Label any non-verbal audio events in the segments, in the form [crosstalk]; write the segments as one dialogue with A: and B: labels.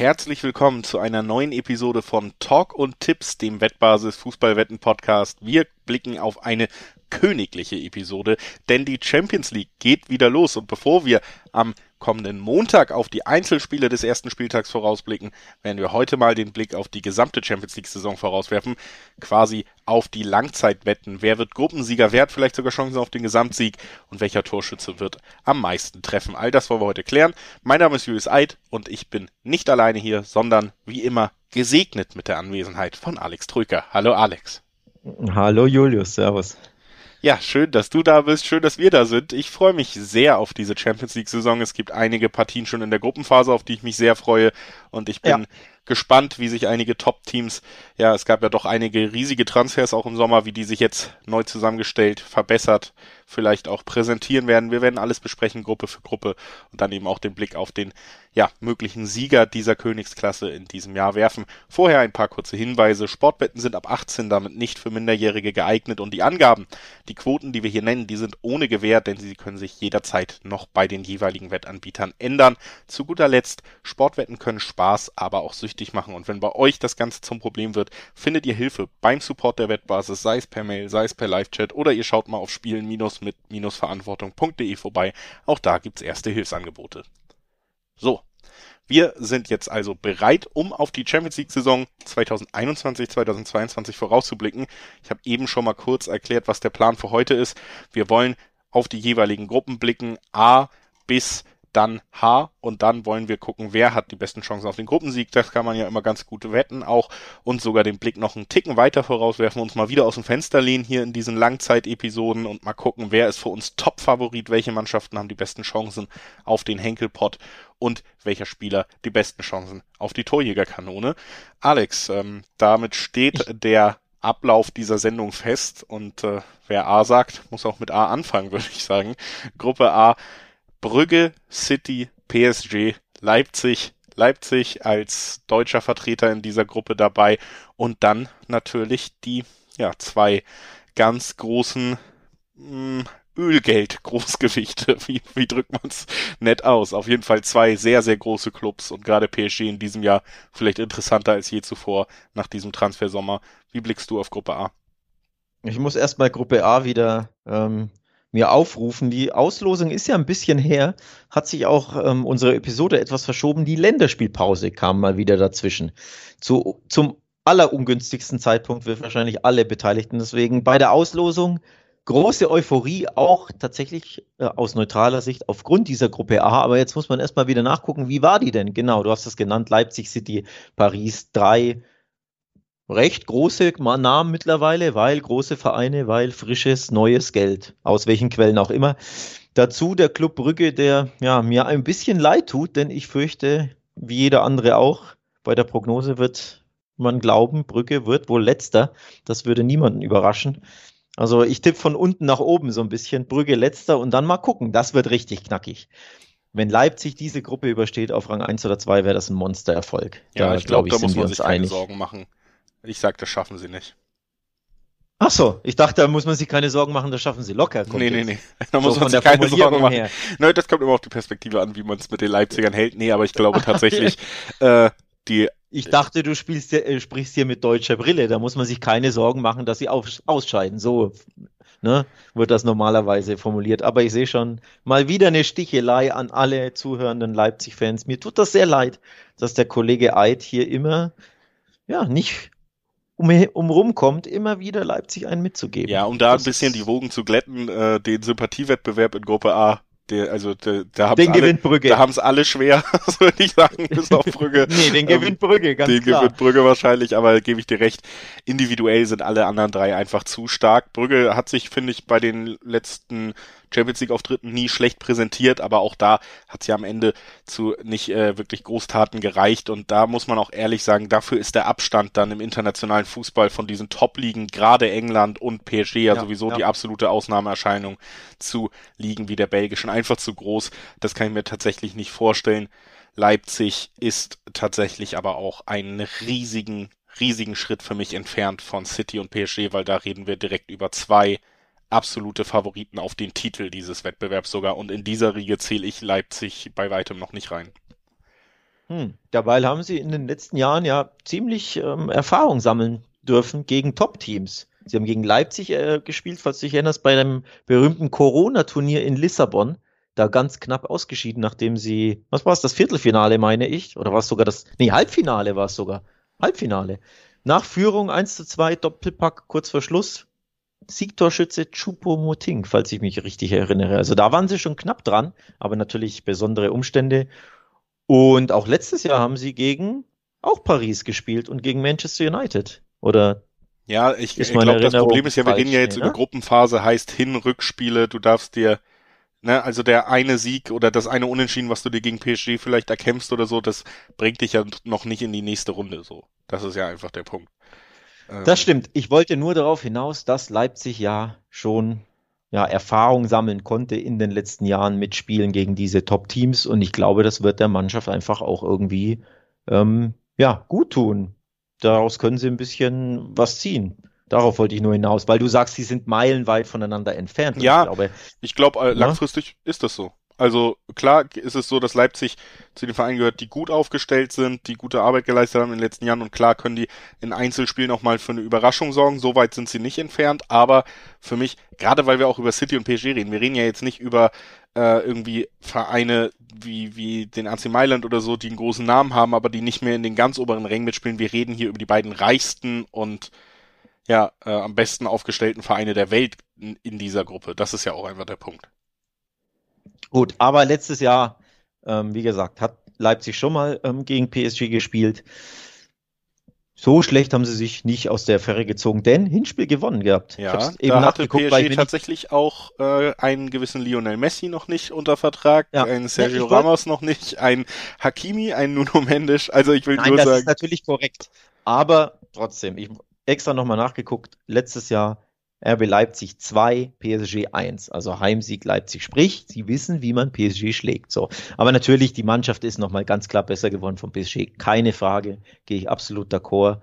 A: herzlich willkommen zu einer neuen Episode von Talk und Tipps, dem Wettbasis Fußballwetten Podcast. Wir blicken auf eine königliche Episode, denn die Champions League geht wieder los und bevor wir am kommenden Montag auf die Einzelspiele des ersten Spieltags vorausblicken, werden wir heute mal den Blick auf die gesamte Champions League-Saison vorauswerfen, quasi auf die Langzeitwetten. Wer wird Gruppensieger, wer hat vielleicht sogar Chancen auf den Gesamtsieg und welcher Torschütze wird am meisten treffen? All das wollen wir heute klären. Mein Name ist Julius Eid und ich bin nicht alleine hier, sondern wie immer gesegnet mit der Anwesenheit von Alex Trücker. Hallo Alex.
B: Hallo Julius, Servus.
A: Ja, schön, dass du da bist, schön, dass wir da sind. Ich freue mich sehr auf diese Champions League-Saison. Es gibt einige Partien schon in der Gruppenphase, auf die ich mich sehr freue. Und ich bin ja gespannt, wie sich einige Top-Teams, ja, es gab ja doch einige riesige Transfers auch im Sommer, wie die sich jetzt neu zusammengestellt, verbessert, vielleicht auch präsentieren werden. Wir werden alles besprechen, Gruppe für Gruppe und dann eben auch den Blick auf den, ja, möglichen Sieger dieser Königsklasse in diesem Jahr werfen. Vorher ein paar kurze Hinweise. Sportbetten sind ab 18 damit nicht für Minderjährige geeignet und die Angaben, die Quoten, die wir hier nennen, die sind ohne Gewähr, denn sie können sich jederzeit noch bei den jeweiligen Wettanbietern ändern. Zu guter Letzt, Sportwetten können Spaß, aber auch süchtig machen und wenn bei euch das Ganze zum Problem wird, findet ihr Hilfe beim Support der Wettbasis, sei es per Mail, sei es per Live-Chat oder ihr schaut mal auf spielen-mit-verantwortung.de vorbei. Auch da gibt's erste Hilfsangebote. So. Wir sind jetzt also bereit, um auf die Champions League Saison 2021-2022 vorauszublicken. Ich habe eben schon mal kurz erklärt, was der Plan für heute ist. Wir wollen auf die jeweiligen Gruppen blicken, A bis dann H und dann wollen wir gucken, wer hat die besten Chancen auf den Gruppensieg. Das kann man ja immer ganz gut wetten auch und sogar den Blick noch einen Ticken weiter vorauswerfen, uns mal wieder aus dem Fenster lehnen hier in diesen Langzeitepisoden und mal gucken, wer ist für uns Top-Favorit, welche Mannschaften haben die besten Chancen auf den Henkelpot und welcher Spieler die besten Chancen auf die Torjägerkanone. Alex, ähm, damit steht der Ablauf dieser Sendung fest und äh, wer A sagt, muss auch mit A anfangen, [laughs] würde ich sagen. Gruppe A Brügge, City, PSG, Leipzig, Leipzig als deutscher Vertreter in dieser Gruppe dabei und dann natürlich die ja zwei ganz großen hm, Ölgeld-Großgewichte. [laughs] Wie, wie drückt man es nett aus? Auf jeden Fall zwei sehr, sehr große Clubs und gerade PSG in diesem Jahr vielleicht interessanter als je zuvor nach diesem Transfersommer. Wie blickst du auf Gruppe A?
B: Ich muss erstmal Gruppe A wieder ähm, mir aufrufen. Die Auslosung ist ja ein bisschen her, hat sich auch ähm, unsere Episode etwas verschoben. Die Länderspielpause kam mal wieder dazwischen. Zu, zum allerungünstigsten Zeitpunkt für wahrscheinlich alle Beteiligten. Deswegen bei der Auslosung große Euphorie, auch tatsächlich äh, aus neutraler Sicht aufgrund dieser Gruppe A. Aber jetzt muss man erstmal wieder nachgucken, wie war die denn? Genau, du hast es genannt, Leipzig City, Paris, drei recht große Namen mittlerweile, weil große Vereine, weil frisches, neues Geld, aus welchen Quellen auch immer. Dazu der Club Brügge, der ja, mir ein bisschen leid tut, denn ich fürchte, wie jeder andere auch, bei der Prognose wird man glauben, Brügge wird wohl letzter. Das würde niemanden überraschen. Also ich tippe von unten nach oben so ein bisschen, Brügge letzter und dann mal gucken. Das wird richtig knackig. Wenn Leipzig diese Gruppe übersteht auf Rang 1 oder 2, wäre das ein Monstererfolg.
A: Ja, da, ich glaube, glaub, da muss man sich keine einig. Sorgen machen. Ich sag, das schaffen sie nicht.
B: Ach so, ich dachte, da muss man sich keine Sorgen machen, das schaffen sie locker.
A: Nee, nee, nee, [laughs] da muss so man sich keine Sorgen machen. Her. Nein, das kommt immer auf die Perspektive an, wie man es mit den Leipzigern hält. Nee, aber ich glaube [laughs] tatsächlich, äh, die
B: ich dachte, du spielst, äh, sprichst hier mit deutscher Brille. Da muss man sich keine Sorgen machen, dass sie auf, ausscheiden. So ne, wird das normalerweise formuliert. Aber ich sehe schon mal wieder eine Stichelei an alle zuhörenden Leipzig-Fans. Mir tut das sehr leid, dass der Kollege Eid hier immer ja nicht um, um rumkommt, immer wieder Leipzig einen mitzugeben.
A: Ja, um da das ein bisschen die Wogen zu glätten, äh, den Sympathiewettbewerb in Gruppe A der, also der, da haben den alle. Da haben es alle schwer, [laughs] würde ich sagen, bis auf Brügge. [laughs]
B: nee, den gewinnt ähm, Brügge, ganz
A: den
B: klar.
A: Den gewinnt Brügge wahrscheinlich, aber gebe ich dir recht. Individuell sind alle anderen drei einfach zu stark. Brügge hat sich, finde ich, bei den letzten Champions League Auftritten nie schlecht präsentiert, aber auch da hat sie am Ende zu nicht äh, wirklich Großtaten gereicht und da muss man auch ehrlich sagen, dafür ist der Abstand dann im internationalen Fußball von diesen Top-Ligen, gerade England und PSG ja, ja sowieso ja. die absolute Ausnahmeerscheinung zu Ligen wie der belgischen einfach zu groß. Das kann ich mir tatsächlich nicht vorstellen. Leipzig ist tatsächlich aber auch einen riesigen riesigen Schritt für mich entfernt von City und PSG, weil da reden wir direkt über zwei absolute Favoriten auf den Titel dieses Wettbewerbs sogar. Und in dieser Riege zähle ich Leipzig bei weitem noch nicht rein.
B: Hm. Dabei haben sie in den letzten Jahren ja ziemlich ähm, Erfahrung sammeln dürfen gegen Top-Teams. Sie haben gegen Leipzig äh, gespielt, falls du dich erinnerst, bei dem berühmten Corona-Turnier in Lissabon. Da ganz knapp ausgeschieden, nachdem sie, was war es, das Viertelfinale, meine ich? Oder war es sogar das, nee, Halbfinale war es sogar. Halbfinale. Nach Führung 1 zu 2, Doppelpack kurz vor Schluss. Siegtorschütze Chupo-Moting, falls ich mich richtig erinnere. Also da waren sie schon knapp dran, aber natürlich besondere Umstände. Und auch letztes Jahr haben sie gegen auch Paris gespielt und gegen Manchester United. Oder
A: ja, ich, ich glaube, das Problem ist ja, wir reden ja jetzt ne? über Gruppenphase, heißt Hin, Rückspiele, du darfst dir, ne, also der eine Sieg oder das eine Unentschieden, was du dir gegen PSG vielleicht erkämpfst oder so, das bringt dich ja noch nicht in die nächste Runde so. Das ist ja einfach der Punkt.
B: Ähm, das stimmt. Ich wollte nur darauf hinaus, dass Leipzig ja schon ja, Erfahrung sammeln konnte in den letzten Jahren mit Spielen gegen diese Top-Teams und ich glaube, das wird der Mannschaft einfach auch irgendwie ähm, ja, gut tun. Daraus können sie ein bisschen was ziehen. Darauf wollte ich nur hinaus, weil du sagst, sie sind meilenweit voneinander entfernt.
A: Ja, ich glaube, ich glaube äh, langfristig ja? ist das so. Also klar ist es so, dass Leipzig zu den Vereinen gehört, die gut aufgestellt sind, die gute Arbeit geleistet haben in den letzten Jahren und klar können die in Einzelspielen auch mal für eine Überraschung sorgen. So weit sind sie nicht entfernt, aber für mich, gerade weil wir auch über City und PSG reden, wir reden ja jetzt nicht über äh, irgendwie Vereine wie, wie den AC Mailand oder so, die einen großen Namen haben, aber die nicht mehr in den ganz oberen Rängen mitspielen. Wir reden hier über die beiden reichsten und ja, äh, am besten aufgestellten Vereine der Welt in, in dieser Gruppe. Das ist ja auch einfach der Punkt.
B: Gut, aber letztes Jahr, ähm, wie gesagt, hat Leipzig schon mal ähm, gegen PSG gespielt. So schlecht haben sie sich nicht aus der Fähre gezogen, denn Hinspiel gewonnen gehabt.
A: Ja, eben da hatte PSG tatsächlich auch äh, einen gewissen Lionel Messi noch nicht unter Vertrag, ja. einen Sergio ja, Ramos noch nicht, ein Hakimi, ein Nuno Mendes. Also ich will Nein, nur das sagen. das ist
B: natürlich korrekt. Aber trotzdem, ich extra nochmal nachgeguckt. Letztes Jahr RB Leipzig 2, PSG 1, also Heimsieg Leipzig. Sprich, sie wissen, wie man PSG schlägt. So. Aber natürlich, die Mannschaft ist nochmal ganz klar besser geworden vom PSG. Keine Frage, gehe ich absolut d'accord.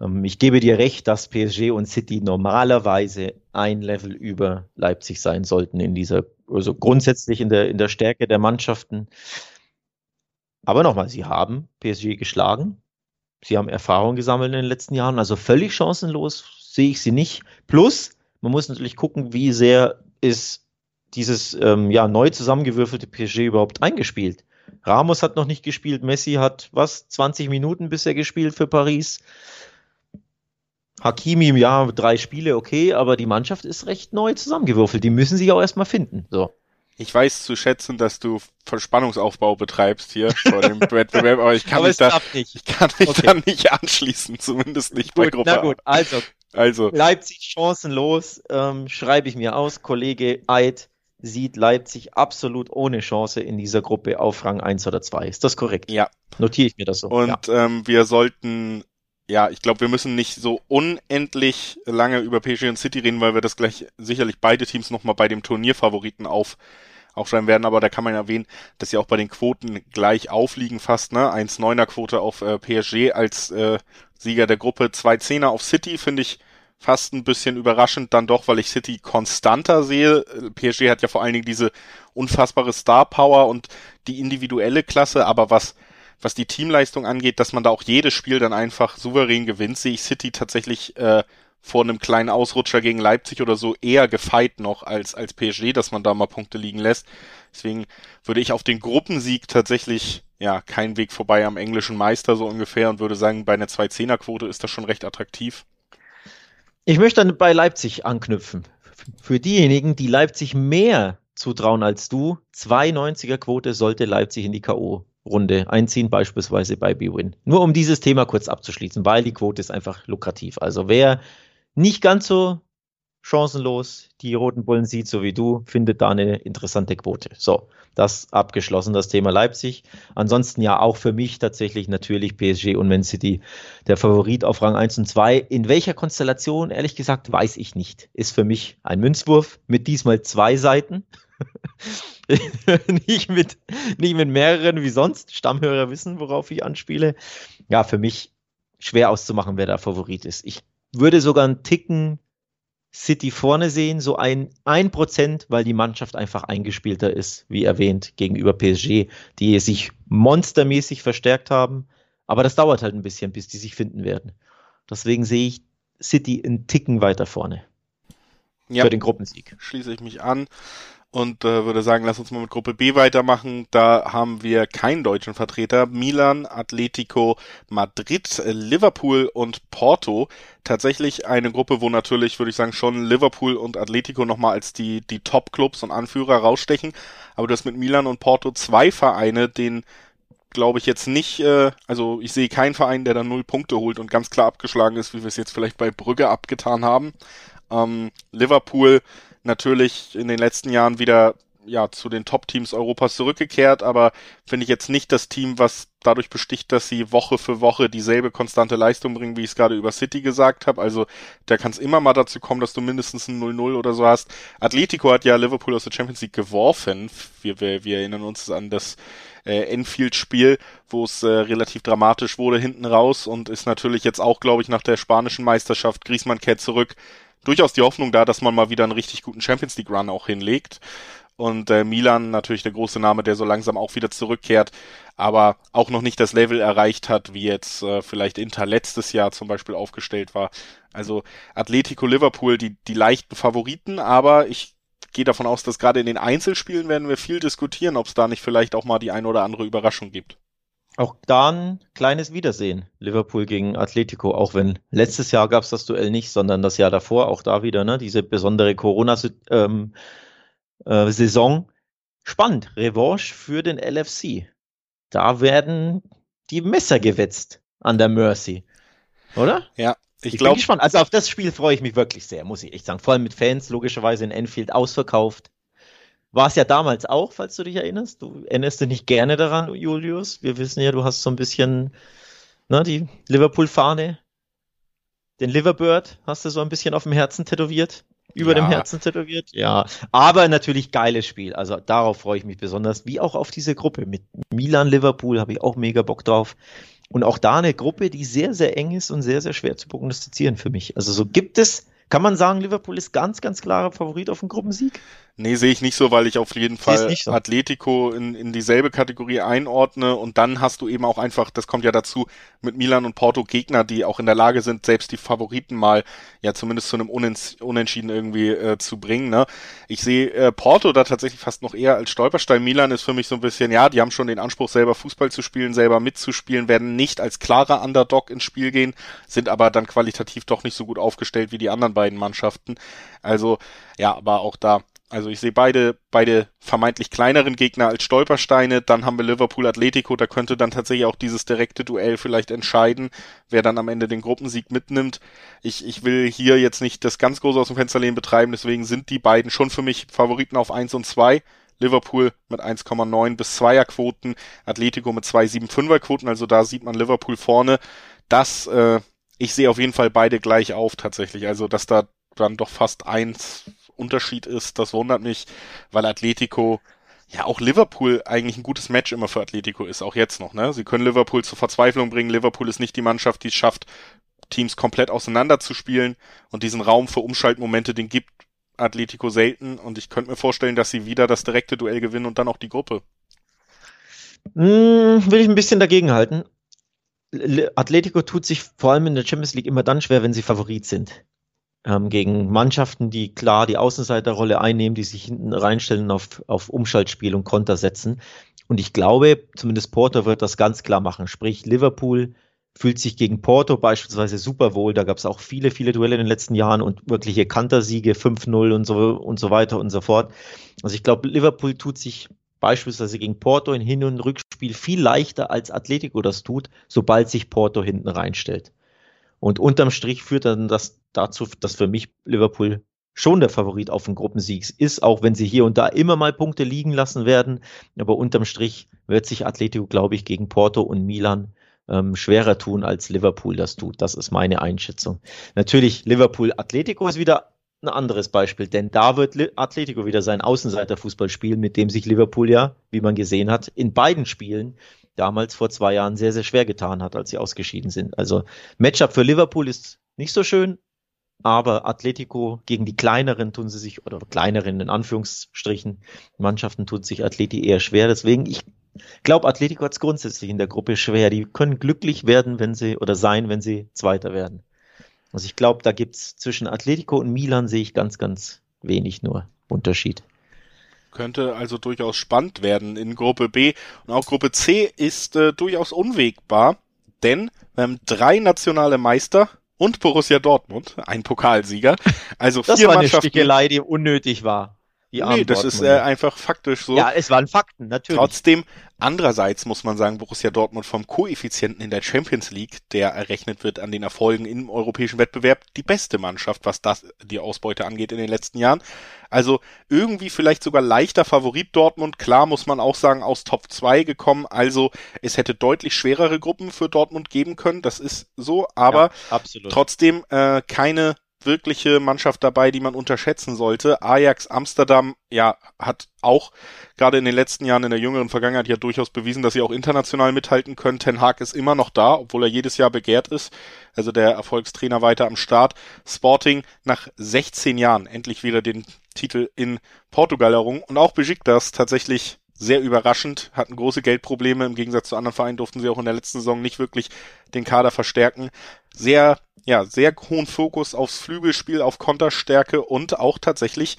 B: Ähm, ich gebe dir recht, dass PSG und City normalerweise ein Level über Leipzig sein sollten in dieser, also grundsätzlich in der, in der Stärke der Mannschaften. Aber nochmal, sie haben PSG geschlagen. Sie haben Erfahrung gesammelt in den letzten Jahren, also völlig chancenlos sehe ich sie nicht. Plus, man muss natürlich gucken, wie sehr ist dieses ähm, ja, neu zusammengewürfelte PSG überhaupt eingespielt. Ramos hat noch nicht gespielt, Messi hat was, 20 Minuten bisher gespielt für Paris. Hakimi im Jahr drei Spiele, okay, aber die Mannschaft ist recht neu zusammengewürfelt. Die müssen sich auch erstmal finden. So.
A: Ich weiß zu schätzen, dass du Verspannungsaufbau betreibst hier vor dem [laughs] Wettbewerb, aber ich kann aber mich da, nicht. ich kann mich okay. da nicht anschließen, zumindest nicht gut, bei Gruppe
B: Na gut, also, also. Leipzig chancenlos, ähm, schreibe ich mir aus. Kollege Eid sieht Leipzig absolut ohne Chance in dieser Gruppe auf Rang 1 oder 2. Ist das korrekt?
A: Ja.
B: Notiere ich mir das so.
A: Und ja. ähm, wir sollten ja, ich glaube, wir müssen nicht so unendlich lange über PSG und City reden, weil wir das gleich sicherlich beide Teams nochmal bei dem Turnierfavoriten auf aufschreiben werden, aber da kann man erwähnen, dass sie auch bei den Quoten gleich aufliegen fast, ne? 1,9er Quote auf äh, PSG als äh, Sieger der Gruppe, 2,10er auf City, finde ich fast ein bisschen überraschend dann doch, weil ich City konstanter sehe. PSG hat ja vor allen Dingen diese unfassbare Star Power und die individuelle Klasse, aber was was die Teamleistung angeht, dass man da auch jedes Spiel dann einfach souverän gewinnt, sehe ich City tatsächlich äh, vor einem kleinen Ausrutscher gegen Leipzig oder so eher gefeit noch als, als PSG, dass man da mal Punkte liegen lässt. Deswegen würde ich auf den Gruppensieg tatsächlich, ja, keinen Weg vorbei am englischen Meister so ungefähr und würde sagen, bei einer 2-10er-Quote ist das schon recht attraktiv.
B: Ich möchte dann bei Leipzig anknüpfen. Für diejenigen, die Leipzig mehr zutrauen als du, 2,90er Quote sollte Leipzig in die K.O. Runde einziehen, beispielsweise bei BWin. Nur um dieses Thema kurz abzuschließen, weil die Quote ist einfach lukrativ. Also wer nicht ganz so chancenlos die Roten Bullen sieht, so wie du, findet da eine interessante Quote. So, das abgeschlossen, das Thema Leipzig. Ansonsten ja auch für mich tatsächlich natürlich PSG und Man City der Favorit auf Rang 1 und 2. In welcher Konstellation, ehrlich gesagt, weiß ich nicht. Ist für mich ein Münzwurf mit diesmal zwei Seiten. [laughs] nicht, mit, nicht mit mehreren wie sonst. Stammhörer wissen, worauf ich anspiele. Ja, für mich schwer auszumachen, wer da Favorit ist. Ich würde sogar einen Ticken City vorne sehen, so ein, ein Prozent, weil die Mannschaft einfach eingespielter ist, wie erwähnt, gegenüber PSG, die sich monstermäßig verstärkt haben. Aber das dauert halt ein bisschen, bis die sich finden werden. Deswegen sehe ich City einen Ticken weiter vorne.
A: Ja, für den Gruppensieg. Schließe ich mich an und äh, würde sagen, lass uns mal mit Gruppe B weitermachen. Da haben wir keinen deutschen Vertreter. Milan, Atletico, Madrid, Liverpool und Porto. Tatsächlich eine Gruppe, wo natürlich, würde ich sagen, schon Liverpool und Atletico nochmal als die, die Top-Clubs und Anführer rausstechen. Aber du hast mit Milan und Porto zwei Vereine, den glaube ich jetzt nicht, äh, also ich sehe keinen Verein, der da null Punkte holt und ganz klar abgeschlagen ist, wie wir es jetzt vielleicht bei Brügge abgetan haben. Ähm, Liverpool natürlich in den letzten Jahren wieder ja zu den Top-Teams Europas zurückgekehrt, aber finde ich jetzt nicht das Team, was dadurch besticht, dass sie Woche für Woche dieselbe konstante Leistung bringen, wie ich es gerade über City gesagt habe. Also da kann es immer mal dazu kommen, dass du mindestens ein 0-0 oder so hast. Atletico hat ja Liverpool aus der Champions League geworfen. Wir, wir, wir erinnern uns an das äh, Enfield-Spiel, wo es äh, relativ dramatisch wurde hinten raus und ist natürlich jetzt auch, glaube ich, nach der spanischen Meisterschaft Griezmann kehrt zurück durchaus die Hoffnung da, dass man mal wieder einen richtig guten Champions League Run auch hinlegt. Und äh, Milan natürlich der große Name, der so langsam auch wieder zurückkehrt, aber auch noch nicht das Level erreicht hat, wie jetzt äh, vielleicht Inter letztes Jahr zum Beispiel aufgestellt war. Also Atletico Liverpool, die, die leichten Favoriten, aber ich gehe davon aus, dass gerade in den Einzelspielen werden wir viel diskutieren, ob es da nicht vielleicht auch mal die ein oder andere Überraschung gibt.
B: Auch da ein kleines Wiedersehen. Liverpool gegen Atletico, auch wenn letztes Jahr gab es das Duell nicht, sondern das Jahr davor, auch da wieder, ne, diese besondere Corona-Saison. Ähm, äh, Spannend, Revanche für den LFC. Da werden die Messer gewetzt an der Mercy. Oder?
A: Ja,
B: ich, ich glaube. gespannt. Also auf das Spiel freue ich mich wirklich sehr, muss ich echt sagen. Vor allem mit Fans, logischerweise in Enfield ausverkauft. War es ja damals auch, falls du dich erinnerst. Du erinnerst dich nicht gerne daran, Julius. Wir wissen ja, du hast so ein bisschen ne, die Liverpool-Fahne, den Liverbird hast du so ein bisschen auf dem Herzen tätowiert. Über ja. dem Herzen tätowiert. Ja, aber natürlich geiles Spiel. Also darauf freue ich mich besonders, wie auch auf diese Gruppe mit Milan, Liverpool habe ich auch mega Bock drauf. Und auch da eine Gruppe, die sehr, sehr eng ist und sehr, sehr schwer zu prognostizieren für mich. Also so gibt es, kann man sagen, Liverpool ist ganz, ganz klarer Favorit auf den Gruppensieg?
A: Nee, sehe ich nicht so, weil ich auf jeden Fall so. Atletico in, in dieselbe Kategorie einordne und dann hast du eben auch einfach, das kommt ja dazu, mit Milan und Porto Gegner, die auch in der Lage sind, selbst die Favoriten mal ja zumindest zu einem Unentschieden irgendwie äh, zu bringen. Ne? Ich sehe äh, Porto da tatsächlich fast noch eher als Stolperstein. Milan ist für mich so ein bisschen, ja, die haben schon den Anspruch, selber Fußball zu spielen, selber mitzuspielen, werden nicht als klarer Underdog ins Spiel gehen, sind aber dann qualitativ doch nicht so gut aufgestellt wie die anderen beiden Mannschaften. Also ja, aber auch da also ich sehe beide, beide vermeintlich kleineren Gegner als Stolpersteine. Dann haben wir Liverpool Atletico, da könnte dann tatsächlich auch dieses direkte Duell vielleicht entscheiden, wer dann am Ende den Gruppensieg mitnimmt. Ich, ich will hier jetzt nicht das ganz große aus dem Fensterlehnen betreiben, deswegen sind die beiden schon für mich Favoriten auf 1 und 2. Liverpool mit 1,9 bis 2er Quoten, Atletico mit 2,75er Quoten, also da sieht man Liverpool vorne. Das, äh, ich sehe auf jeden Fall beide gleich auf tatsächlich, also dass da dann doch fast eins Unterschied ist, das wundert mich, weil Atletico ja auch Liverpool eigentlich ein gutes Match immer für Atletico ist, auch jetzt noch, ne? Sie können Liverpool zur Verzweiflung bringen. Liverpool ist nicht die Mannschaft, die es schafft, Teams komplett auseinanderzuspielen und diesen Raum für Umschaltmomente, den gibt Atletico selten und ich könnte mir vorstellen, dass sie wieder das direkte Duell gewinnen und dann auch die Gruppe.
B: Hm, will ich ein bisschen dagegen halten. Atletico tut sich vor allem in der Champions League immer dann schwer, wenn sie Favorit sind ähm, gegen Mannschaften, die klar die Außenseiterrolle einnehmen, die sich hinten reinstellen auf, auf Umschaltspiel und Konter setzen. Und ich glaube, zumindest Porto wird das ganz klar machen. Sprich, Liverpool fühlt sich gegen Porto beispielsweise super wohl. Da gab es auch viele, viele Duelle in den letzten Jahren und wirkliche Kantersiege, 5-0 und so, und so weiter und so fort. Also ich glaube, Liverpool tut sich beispielsweise gegen Porto in Hin- und Rückspiel viel leichter als Atletico das tut, sobald sich Porto hinten reinstellt. Und unterm Strich führt dann das dazu, dass für mich Liverpool schon der Favorit auf den Gruppensieg ist, auch wenn sie hier und da immer mal Punkte liegen lassen werden. Aber unterm Strich wird sich Atletico, glaube ich, gegen Porto und Milan ähm, schwerer tun, als Liverpool das tut. Das ist meine Einschätzung. Natürlich, Liverpool-Atletico ist wieder ein anderes Beispiel, denn da wird Atletico wieder sein Außenseiterfußball spielen, mit dem sich Liverpool ja, wie man gesehen hat, in beiden Spielen damals vor zwei Jahren sehr, sehr schwer getan hat, als sie ausgeschieden sind. Also Matchup für Liverpool ist nicht so schön, aber Atletico gegen die kleineren tun sie sich, oder kleineren in Anführungsstrichen, Mannschaften tut sich Atleti eher schwer. Deswegen, ich glaube, Atletico hat es grundsätzlich in der Gruppe schwer. Die können glücklich werden, wenn sie, oder sein, wenn sie Zweiter werden. Also ich glaube, da gibt's zwischen Atletico und Milan sehe ich ganz, ganz wenig nur Unterschied.
A: Könnte also durchaus spannend werden in Gruppe B. Und auch Gruppe C ist äh, durchaus unwegbar, denn wir haben drei nationale Meister und Borussia Dortmund, ein Pokalsieger. Also
B: das
A: vier
B: war
A: Mannschaften.
B: eine Stichelei, die unnötig war.
A: Die nee, das ist äh, einfach faktisch so.
B: Ja, es waren Fakten, natürlich.
A: Trotzdem, andererseits muss man sagen, Borussia Dortmund vom Koeffizienten in der Champions League, der errechnet wird an den Erfolgen im europäischen Wettbewerb, die beste Mannschaft, was das die Ausbeute angeht in den letzten Jahren. Also irgendwie vielleicht sogar leichter Favorit Dortmund. Klar muss man auch sagen, aus Top 2 gekommen. Also es hätte deutlich schwerere Gruppen für Dortmund geben können. Das ist so. Aber ja, trotzdem äh, keine wirkliche Mannschaft dabei, die man unterschätzen sollte. Ajax Amsterdam, ja, hat auch gerade in den letzten Jahren in der jüngeren Vergangenheit ja durchaus bewiesen, dass sie auch international mithalten können. Ten Hag ist immer noch da, obwohl er jedes Jahr begehrt ist. Also der Erfolgstrainer weiter am Start. Sporting nach 16 Jahren endlich wieder den Titel in Portugal errungen und auch Besiktas tatsächlich sehr überraschend, hatten große Geldprobleme. Im Gegensatz zu anderen Vereinen durften sie auch in der letzten Saison nicht wirklich den Kader verstärken. Sehr ja, sehr hohen Fokus aufs Flügelspiel, auf Konterstärke und auch tatsächlich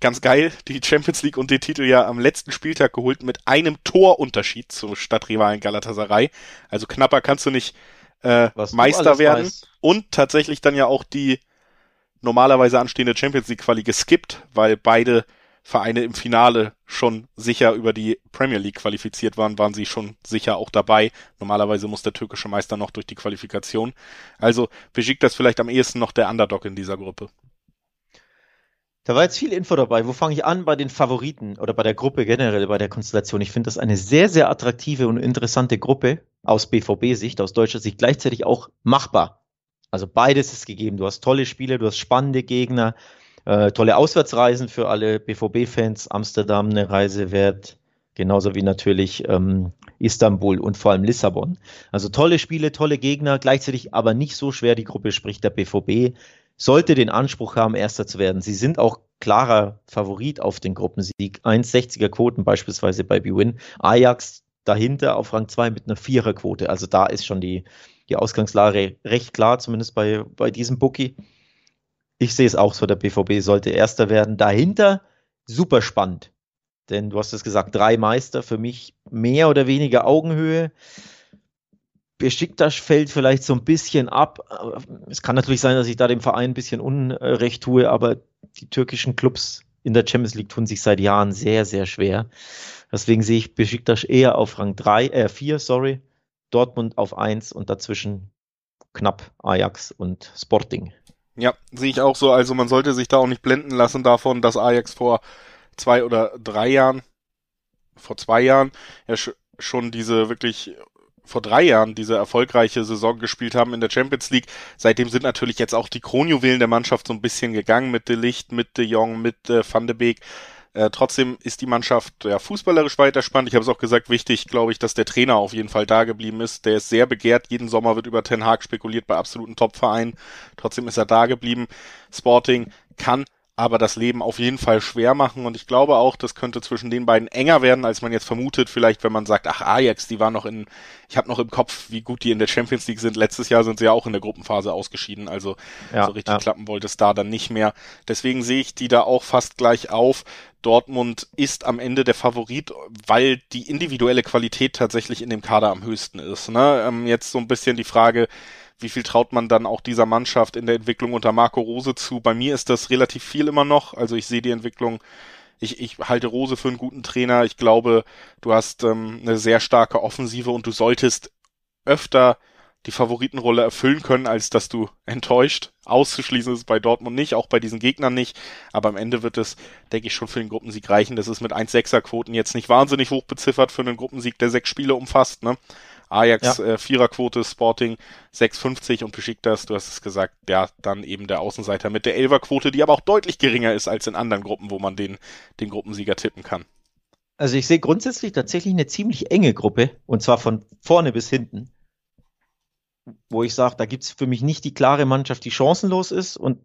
A: ganz geil, die Champions League und den Titel ja am letzten Spieltag geholt mit einem Torunterschied zum Stadtrivalen Galatasaray. Also knapper kannst du nicht äh, Meister werden weißt. und tatsächlich dann ja auch die normalerweise anstehende Champions League Quali geskippt, weil beide Vereine im Finale schon sicher über die Premier League qualifiziert waren, waren sie schon sicher auch dabei. Normalerweise muss der türkische Meister noch durch die Qualifikation. Also das vielleicht am ehesten noch der Underdog in dieser Gruppe.
B: Da war jetzt viel Info dabei. Wo fange ich an bei den Favoriten oder bei der Gruppe generell, bei der Konstellation? Ich finde das eine sehr, sehr attraktive und interessante Gruppe aus BVB-Sicht, aus deutscher Sicht, gleichzeitig auch machbar. Also beides ist gegeben. Du hast tolle Spiele, du hast spannende Gegner, äh, tolle Auswärtsreisen für alle BVB-Fans. Amsterdam eine Reise wert, genauso wie natürlich ähm, Istanbul und vor allem Lissabon. Also tolle Spiele, tolle Gegner, gleichzeitig aber nicht so schwer die Gruppe, sprich der BVB sollte den Anspruch haben, Erster zu werden. Sie sind auch klarer Favorit auf den Gruppensieg. 1,60er Quoten beispielsweise bei BWin. Ajax dahinter auf Rang 2 mit einer Viererquote. Also da ist schon die, die Ausgangslage recht klar, zumindest bei, bei diesem Bookie. Ich sehe es auch so, der BVB sollte Erster werden. Dahinter super spannend. Denn du hast es gesagt, drei Meister, für mich mehr oder weniger Augenhöhe. Besiktas fällt vielleicht so ein bisschen ab. Es kann natürlich sein, dass ich da dem Verein ein bisschen Unrecht tue, aber die türkischen Clubs in der Champions League tun sich seit Jahren sehr, sehr schwer. Deswegen sehe ich Besiktas eher auf Rang 3, äh 4, sorry. Dortmund auf 1 und dazwischen knapp Ajax und Sporting.
A: Ja, sehe ich auch so. Also man sollte sich da auch nicht blenden lassen davon, dass Ajax vor zwei oder drei Jahren, vor zwei Jahren, ja schon diese wirklich vor drei Jahren diese erfolgreiche Saison gespielt haben in der Champions League. Seitdem sind natürlich jetzt auch die Kronjuwelen der Mannschaft so ein bisschen gegangen mit De Licht, mit De Jong, mit äh, Van de Beek. Äh, trotzdem ist die Mannschaft ja, fußballerisch weiter spannend. Ich habe es auch gesagt, wichtig, glaube ich, dass der Trainer auf jeden Fall da geblieben ist. Der ist sehr begehrt. Jeden Sommer wird über Ten Hag spekuliert bei absoluten Topvereinen. Trotzdem ist er da geblieben. Sporting kann aber das Leben auf jeden Fall schwer machen und ich glaube auch, das könnte zwischen den beiden enger werden, als man jetzt vermutet, vielleicht wenn man sagt, ach Ajax, die war noch in, ich habe noch im Kopf, wie gut die in der Champions League sind. Letztes Jahr sind sie ja auch in der Gruppenphase ausgeschieden, also ja, so richtig ja. klappen wollte es da dann nicht mehr. Deswegen sehe ich die da auch fast gleich auf. Dortmund ist am Ende der Favorit, weil die individuelle Qualität tatsächlich in dem Kader am höchsten ist. Ne? Ähm, jetzt so ein bisschen die Frage, wie viel traut man dann auch dieser Mannschaft in der Entwicklung unter Marco Rose zu? Bei mir ist das relativ viel immer noch. Also ich sehe die Entwicklung, ich, ich halte Rose für einen guten Trainer. Ich glaube, du hast ähm, eine sehr starke Offensive und du solltest öfter die Favoritenrolle erfüllen können, als dass du enttäuscht. Auszuschließen ist es bei Dortmund nicht, auch bei diesen Gegnern nicht. Aber am Ende wird es, denke ich, schon für den Gruppensieg reichen. Das ist mit 1,6er Quoten jetzt nicht wahnsinnig hoch beziffert für einen Gruppensieg, der sechs Spiele umfasst. Ne? Ajax ja. äh, Viererquote, Sporting 6,50 und Besiktas, du hast es gesagt, ja, dann eben der Außenseiter mit der Elferquote, die aber auch deutlich geringer ist als in anderen Gruppen, wo man den, den Gruppensieger tippen kann.
B: Also ich sehe grundsätzlich tatsächlich eine ziemlich enge Gruppe und zwar von vorne bis hinten. Wo ich sage, da gibt es für mich nicht die klare Mannschaft, die chancenlos ist. Und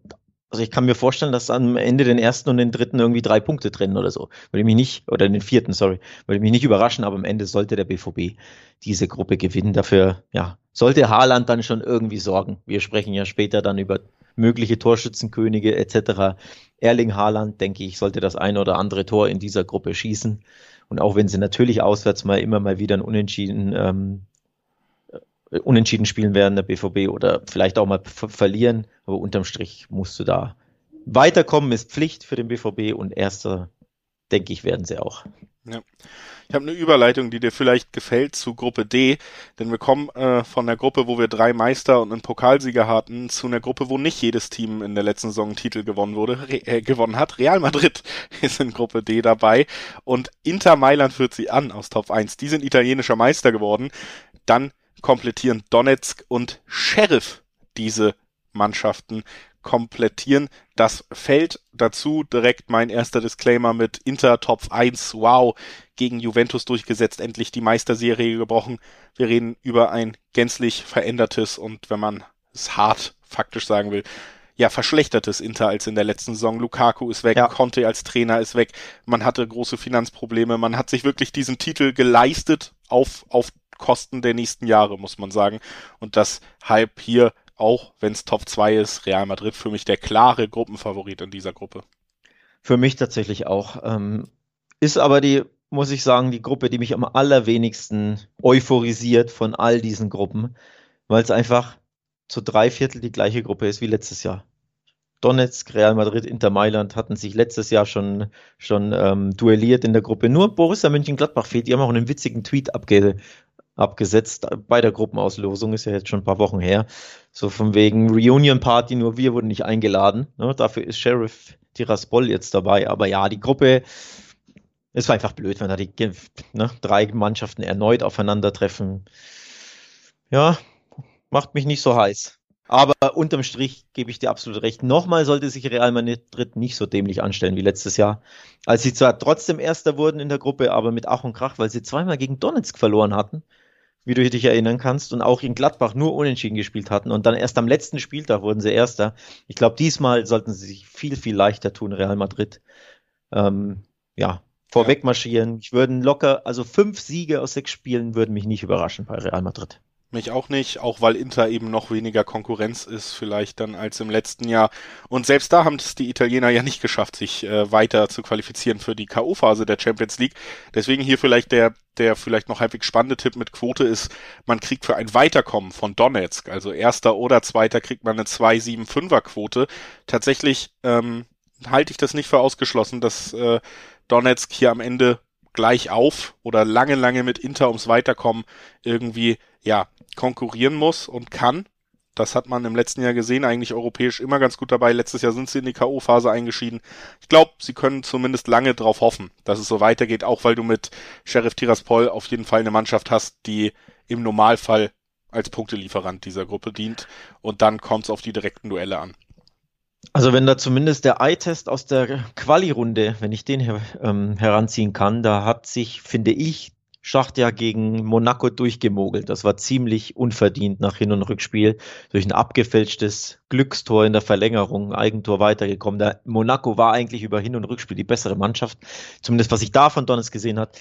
B: also ich kann mir vorstellen, dass am Ende den ersten und den dritten irgendwie drei Punkte trennen oder so. Würde mich nicht, oder den vierten, sorry, würde mich nicht überraschen, aber am Ende sollte der BVB diese Gruppe gewinnen. Dafür, ja, sollte Haaland dann schon irgendwie sorgen. Wir sprechen ja später dann über mögliche Torschützenkönige etc. Erling Haaland, denke ich, sollte das ein oder andere Tor in dieser Gruppe schießen. Und auch wenn sie natürlich auswärts mal immer mal wieder ein Unentschieden, ähm, äh, Unentschieden spielen werden, der BVB, oder vielleicht auch mal verlieren, aber unterm Strich musst du da weiterkommen, ist Pflicht für den BVB und erster, denke ich, werden sie auch.
A: Ja. Ich habe eine Überleitung, die dir vielleicht gefällt zu Gruppe D, denn wir kommen äh, von der Gruppe, wo wir drei Meister und einen Pokalsieger hatten, zu einer Gruppe, wo nicht jedes Team in der letzten Saison Titel gewonnen wurde, äh, gewonnen hat. Real Madrid [laughs] ist in Gruppe D dabei und Inter Mailand führt sie an aus Top 1. Die sind italienischer Meister geworden. Dann komplettieren Donetsk und Sheriff diese Mannschaften komplettieren. Das fällt dazu direkt mein erster Disclaimer mit Inter Top 1. Wow, gegen Juventus durchgesetzt, endlich die Meisterserie gebrochen. Wir reden über ein gänzlich verändertes und wenn man es hart faktisch sagen will, ja, verschlechtertes Inter als in der letzten Saison. Lukaku ist weg, ja. Conte als Trainer ist weg. Man hatte große Finanzprobleme. Man hat sich wirklich diesen Titel geleistet auf, auf Kosten der nächsten Jahre, muss man sagen. Und das halb hier auch wenn es Top 2 ist, Real Madrid für mich der klare Gruppenfavorit in dieser Gruppe.
B: Für mich tatsächlich auch. Ähm, ist aber die, muss ich sagen, die Gruppe, die mich am allerwenigsten euphorisiert von all diesen Gruppen, weil es einfach zu drei Viertel die gleiche Gruppe ist wie letztes Jahr. Donetsk, Real Madrid, Inter Mailand hatten sich letztes Jahr schon, schon ähm, duelliert in der Gruppe. Nur Borussia Mönchengladbach fehlt. Die haben auch einen witzigen Tweet abge, abgesetzt bei der Gruppenauslosung, ist ja jetzt schon ein paar Wochen her. So von wegen Reunion Party, nur wir wurden nicht eingeladen. Ne? Dafür ist Sheriff Tiraspol jetzt dabei. Aber ja, die Gruppe, es war einfach blöd, wenn da die ne, drei Mannschaften erneut aufeinandertreffen. Ja, macht mich nicht so heiß. Aber unterm Strich gebe ich dir absolut recht. Nochmal sollte sich Real Madrid nicht so dämlich anstellen wie letztes Jahr. Als sie zwar trotzdem Erster wurden in der Gruppe, aber mit Ach und Krach, weil sie zweimal gegen Donetsk verloren hatten wie du dich erinnern kannst, und auch in Gladbach nur unentschieden gespielt hatten und dann erst am letzten Spieltag wurden sie Erster. Ich glaube, diesmal sollten sie sich viel, viel leichter tun, Real Madrid. Ähm, ja, vorweg marschieren. Ich würde locker, also fünf Siege aus sechs Spielen würden mich nicht überraschen bei Real Madrid.
A: Mich auch nicht, auch weil Inter eben noch weniger Konkurrenz ist vielleicht dann als im letzten Jahr. Und selbst da haben es die Italiener ja nicht geschafft, sich äh, weiter zu qualifizieren für die K.O.-Phase der Champions League. Deswegen hier vielleicht der, der vielleicht noch halbwegs spannende Tipp mit Quote ist, man kriegt für ein Weiterkommen von Donetsk, also erster oder zweiter, kriegt man eine 2-7-5er Quote. Tatsächlich ähm, halte ich das nicht für ausgeschlossen, dass äh, Donetsk hier am Ende gleich auf oder lange, lange mit Inter ums Weiterkommen irgendwie, ja, konkurrieren muss und kann. Das hat man im letzten Jahr gesehen, eigentlich europäisch immer ganz gut dabei. Letztes Jahr sind sie in die K.O.-Phase eingeschieden. Ich glaube, sie können zumindest lange darauf hoffen, dass es so weitergeht, auch weil du mit Sheriff Tiraspol auf jeden Fall eine Mannschaft hast, die im Normalfall als Punktelieferant dieser Gruppe dient. Und dann kommt es auf die direkten Duelle an.
B: Also wenn da zumindest der Eye-Test aus der Quali-Runde, wenn ich den her, ähm, heranziehen kann, da hat sich, finde ich, Schacht ja gegen Monaco durchgemogelt. Das war ziemlich unverdient nach Hin- und Rückspiel. Durch ein abgefälschtes Glückstor in der Verlängerung, Eigentor weitergekommen. Der Monaco war eigentlich über Hin- und Rückspiel die bessere Mannschaft. Zumindest was ich da von Donnes gesehen hat,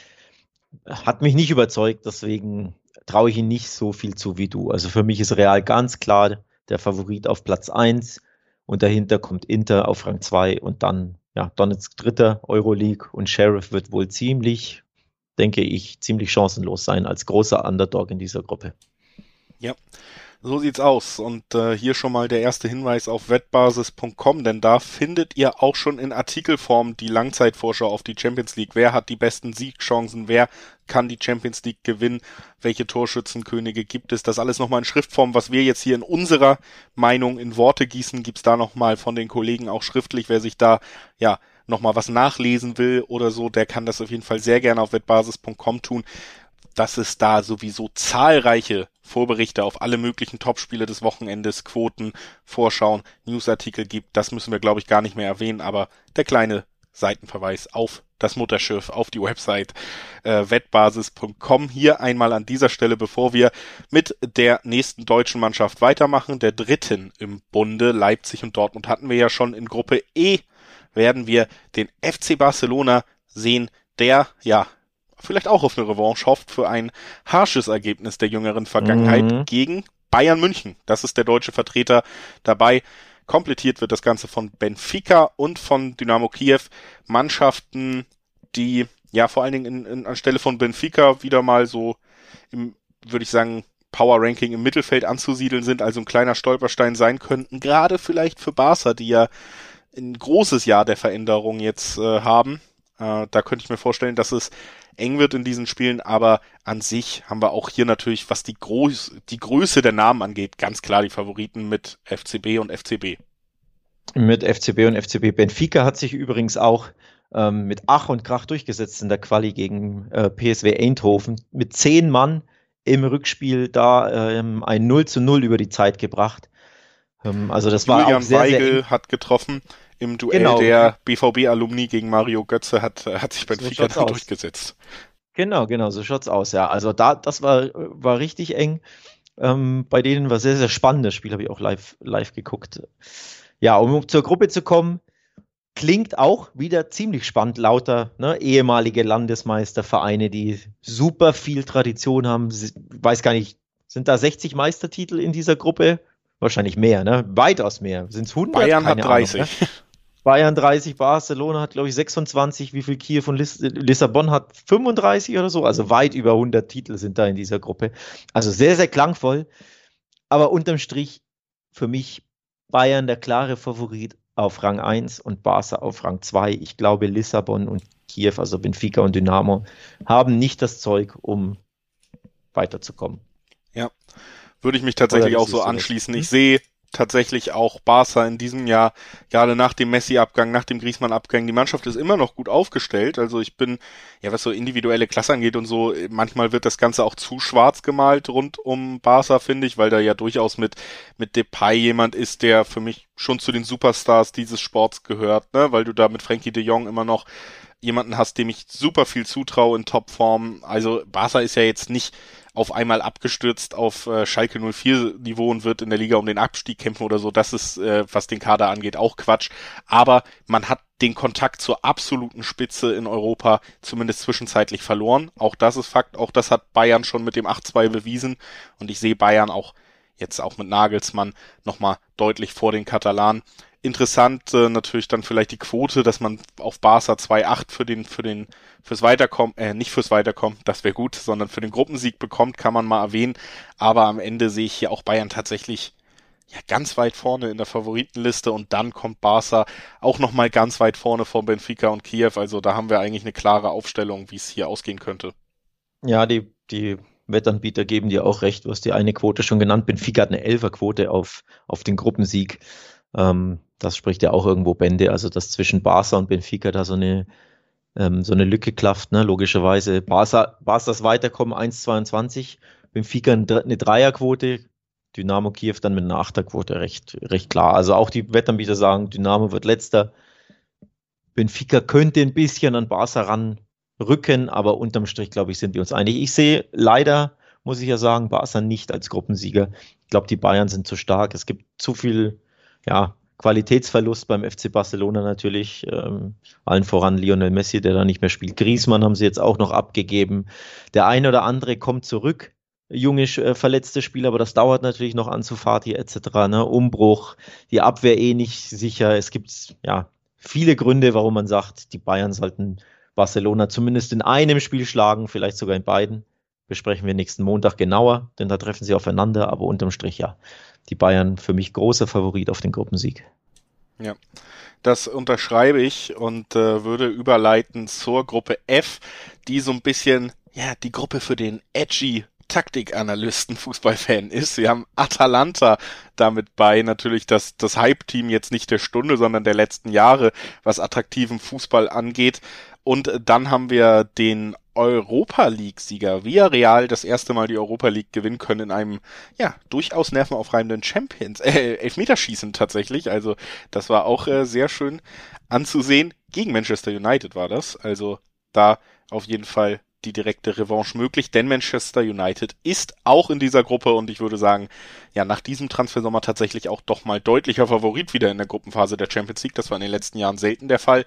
B: hat mich nicht überzeugt. Deswegen traue ich ihm nicht so viel zu wie du. Also für mich ist Real ganz klar der Favorit auf Platz eins und dahinter kommt Inter auf Rang 2 und dann ja, Donetsk Dritter, Euroleague und Sheriff wird wohl ziemlich, denke ich, ziemlich chancenlos sein als großer Underdog in dieser Gruppe.
A: Ja, so sieht's aus. Und äh, hier schon mal der erste Hinweis auf wettbasis.com, denn da findet ihr auch schon in Artikelform die Langzeitvorschau auf die Champions League. Wer hat die besten Siegchancen? Wer kann die Champions League gewinnen? Welche Torschützenkönige gibt es? Das alles nochmal in Schriftform. Was wir jetzt hier in unserer Meinung in Worte gießen, gibt's da nochmal von den Kollegen auch schriftlich. Wer sich da, ja, nochmal was nachlesen will oder so, der kann das auf jeden Fall sehr gerne auf wettbasis.com tun dass es da sowieso zahlreiche Vorberichte auf alle möglichen Topspiele des Wochenendes, Quoten, Vorschauen, Newsartikel gibt. Das müssen wir, glaube ich, gar nicht mehr erwähnen, aber der kleine Seitenverweis auf das Mutterschiff, auf die Website äh, wettbasis.com. Hier einmal an dieser Stelle, bevor wir mit der nächsten deutschen Mannschaft weitermachen, der dritten im Bunde, Leipzig und Dortmund hatten wir ja schon in Gruppe E, werden wir den FC Barcelona sehen, der ja vielleicht auch auf eine Revanche hofft für ein harsches Ergebnis der jüngeren Vergangenheit mhm. gegen Bayern München. Das ist der deutsche Vertreter dabei. Komplettiert wird das Ganze von Benfica und von Dynamo Kiew. Mannschaften, die ja vor allen Dingen in, in, anstelle von Benfica wieder mal so im, würde ich sagen, Power Ranking im Mittelfeld anzusiedeln sind, also ein kleiner Stolperstein sein könnten. Gerade vielleicht für Barca, die ja ein großes Jahr der Veränderung jetzt äh, haben. Äh, da könnte ich mir vorstellen, dass es eng wird in diesen Spielen, aber an sich haben wir auch hier natürlich, was die, Groß die Größe der Namen angeht, ganz klar die Favoriten mit FCB und FCB.
B: Mit FCB und FCB. Benfica hat sich übrigens auch ähm, mit Ach und Krach durchgesetzt in der Quali gegen äh, PSW Eindhoven. Mit zehn Mann im Rückspiel da ähm, ein 0 zu 0 über die Zeit gebracht. Ähm, also das Julian war auch sehr,
A: Weigel sehr hat getroffen im Duell genau. der BVB-Alumni gegen Mario Götze hat, hat sich Benfica so durchgesetzt.
B: Genau, genau, so schaut's aus, ja. Also da, das war, war richtig eng. Ähm, bei denen war sehr, sehr spannendes Spiel, habe ich auch live, live geguckt. Ja, um zur Gruppe zu kommen, klingt auch wieder ziemlich spannend, lauter ne, ehemalige Landesmeistervereine, die super viel Tradition haben. Weiß gar nicht, sind da 60 Meistertitel in dieser Gruppe? Wahrscheinlich mehr, ne? Weitaus mehr. Sind es 100?
A: Bayern Keine hat 30. Ahnung, ne? [laughs]
B: Bayern 30, Barcelona hat, glaube ich, 26, wie viel Kiew und Liss Lissabon hat 35 oder so, also weit über 100 Titel sind da in dieser Gruppe. Also sehr, sehr klangvoll, aber unterm Strich für mich Bayern der klare Favorit auf Rang 1 und Barca auf Rang 2. Ich glaube, Lissabon und Kiew, also Benfica und Dynamo, haben nicht das Zeug, um weiterzukommen.
A: Ja, würde ich mich tatsächlich auch so anschließen. Ich sehe tatsächlich auch Barca in diesem Jahr, gerade nach dem Messi-Abgang, nach dem Griezmann-Abgang, die Mannschaft ist immer noch gut aufgestellt. Also ich bin, ja, was so individuelle Klasse angeht und so, manchmal wird das Ganze auch zu schwarz gemalt rund um Barca, finde ich, weil da ja durchaus mit, mit Depay jemand ist, der für mich schon zu den Superstars dieses Sports gehört, ne, weil du da mit Frankie de Jong immer noch jemanden hast, dem ich super viel zutraue in Topform. Also Barca ist ja jetzt nicht auf einmal abgestürzt auf äh, Schalke 04 Niveau und wird in der Liga um den Abstieg kämpfen oder so. Das ist, äh, was den Kader angeht, auch Quatsch. Aber man hat den Kontakt zur absoluten Spitze in Europa zumindest zwischenzeitlich verloren. Auch das ist Fakt. Auch das hat Bayern schon mit dem 8-2 bewiesen. Und ich sehe Bayern auch jetzt auch mit Nagelsmann nochmal deutlich vor den Katalanen. Interessant äh, natürlich dann vielleicht die Quote, dass man auf Barca 2-8 für den, für den, fürs Weiterkommen, äh, nicht fürs Weiterkommen, das wäre gut, sondern für den Gruppensieg bekommt, kann man mal erwähnen. Aber am Ende sehe ich hier auch Bayern tatsächlich ja ganz weit vorne in der Favoritenliste und dann kommt Barca auch nochmal ganz weit vorne vor Benfica und Kiew. Also da haben wir eigentlich eine klare Aufstellung, wie es hier ausgehen könnte.
B: Ja, die, die Wettanbieter geben dir auch recht, du hast die eine Quote schon genannt. Benfica hat eine Elferquote auf, auf den Gruppensieg. Ähm, das spricht ja auch irgendwo Bände, also dass zwischen Barca und Benfica da so eine, ähm, so eine Lücke klafft, ne? logischerweise. Barca, Barca's Weiterkommen 1,22, Benfica eine Dreierquote, Dynamo Kiew dann mit einer Achterquote recht, recht klar. Also auch die Wettanbieter sagen, Dynamo wird letzter. Benfica könnte ein bisschen an Barca ranrücken, aber unterm Strich, glaube ich, sind wir uns einig. Ich sehe leider, muss ich ja sagen, Barca nicht als Gruppensieger. Ich glaube, die Bayern sind zu stark. Es gibt zu viel ja, Qualitätsverlust beim FC Barcelona natürlich. Ähm, allen voran Lionel Messi, der da nicht mehr spielt. Griezmann haben sie jetzt auch noch abgegeben. Der eine oder andere kommt zurück. Junge, äh, verletzte Spieler, aber das dauert natürlich noch an zu Fatih etc. Ne? Umbruch, die Abwehr eh nicht sicher. Es gibt ja viele Gründe, warum man sagt, die Bayern sollten Barcelona zumindest in einem Spiel schlagen, vielleicht sogar in beiden. Besprechen wir nächsten Montag genauer, denn da treffen sie aufeinander, aber unterm Strich ja die Bayern für mich großer Favorit auf den Gruppensieg.
A: Ja, das unterschreibe ich und äh, würde überleiten zur Gruppe F, die so ein bisschen, ja, die Gruppe für den edgy Taktikanalysten, [laughs] Fußballfan ist. Wir haben Atalanta damit bei, natürlich das, das Hype-Team jetzt nicht der Stunde, sondern der letzten Jahre, was attraktiven Fußball angeht. Und dann haben wir den Europa League-Sieger Villarreal das erste Mal die Europa League gewinnen können in einem, ja, durchaus nervenaufreibenden Champions, äh, Elfmeterschießen tatsächlich. Also, das war auch äh, sehr schön anzusehen. Gegen Manchester United war das. Also, da auf jeden Fall die direkte Revanche möglich, denn Manchester United ist auch in dieser Gruppe und ich würde sagen, ja, nach diesem Transfersommer tatsächlich auch doch mal deutlicher Favorit wieder in der Gruppenphase der Champions League. Das war in den letzten Jahren selten der Fall.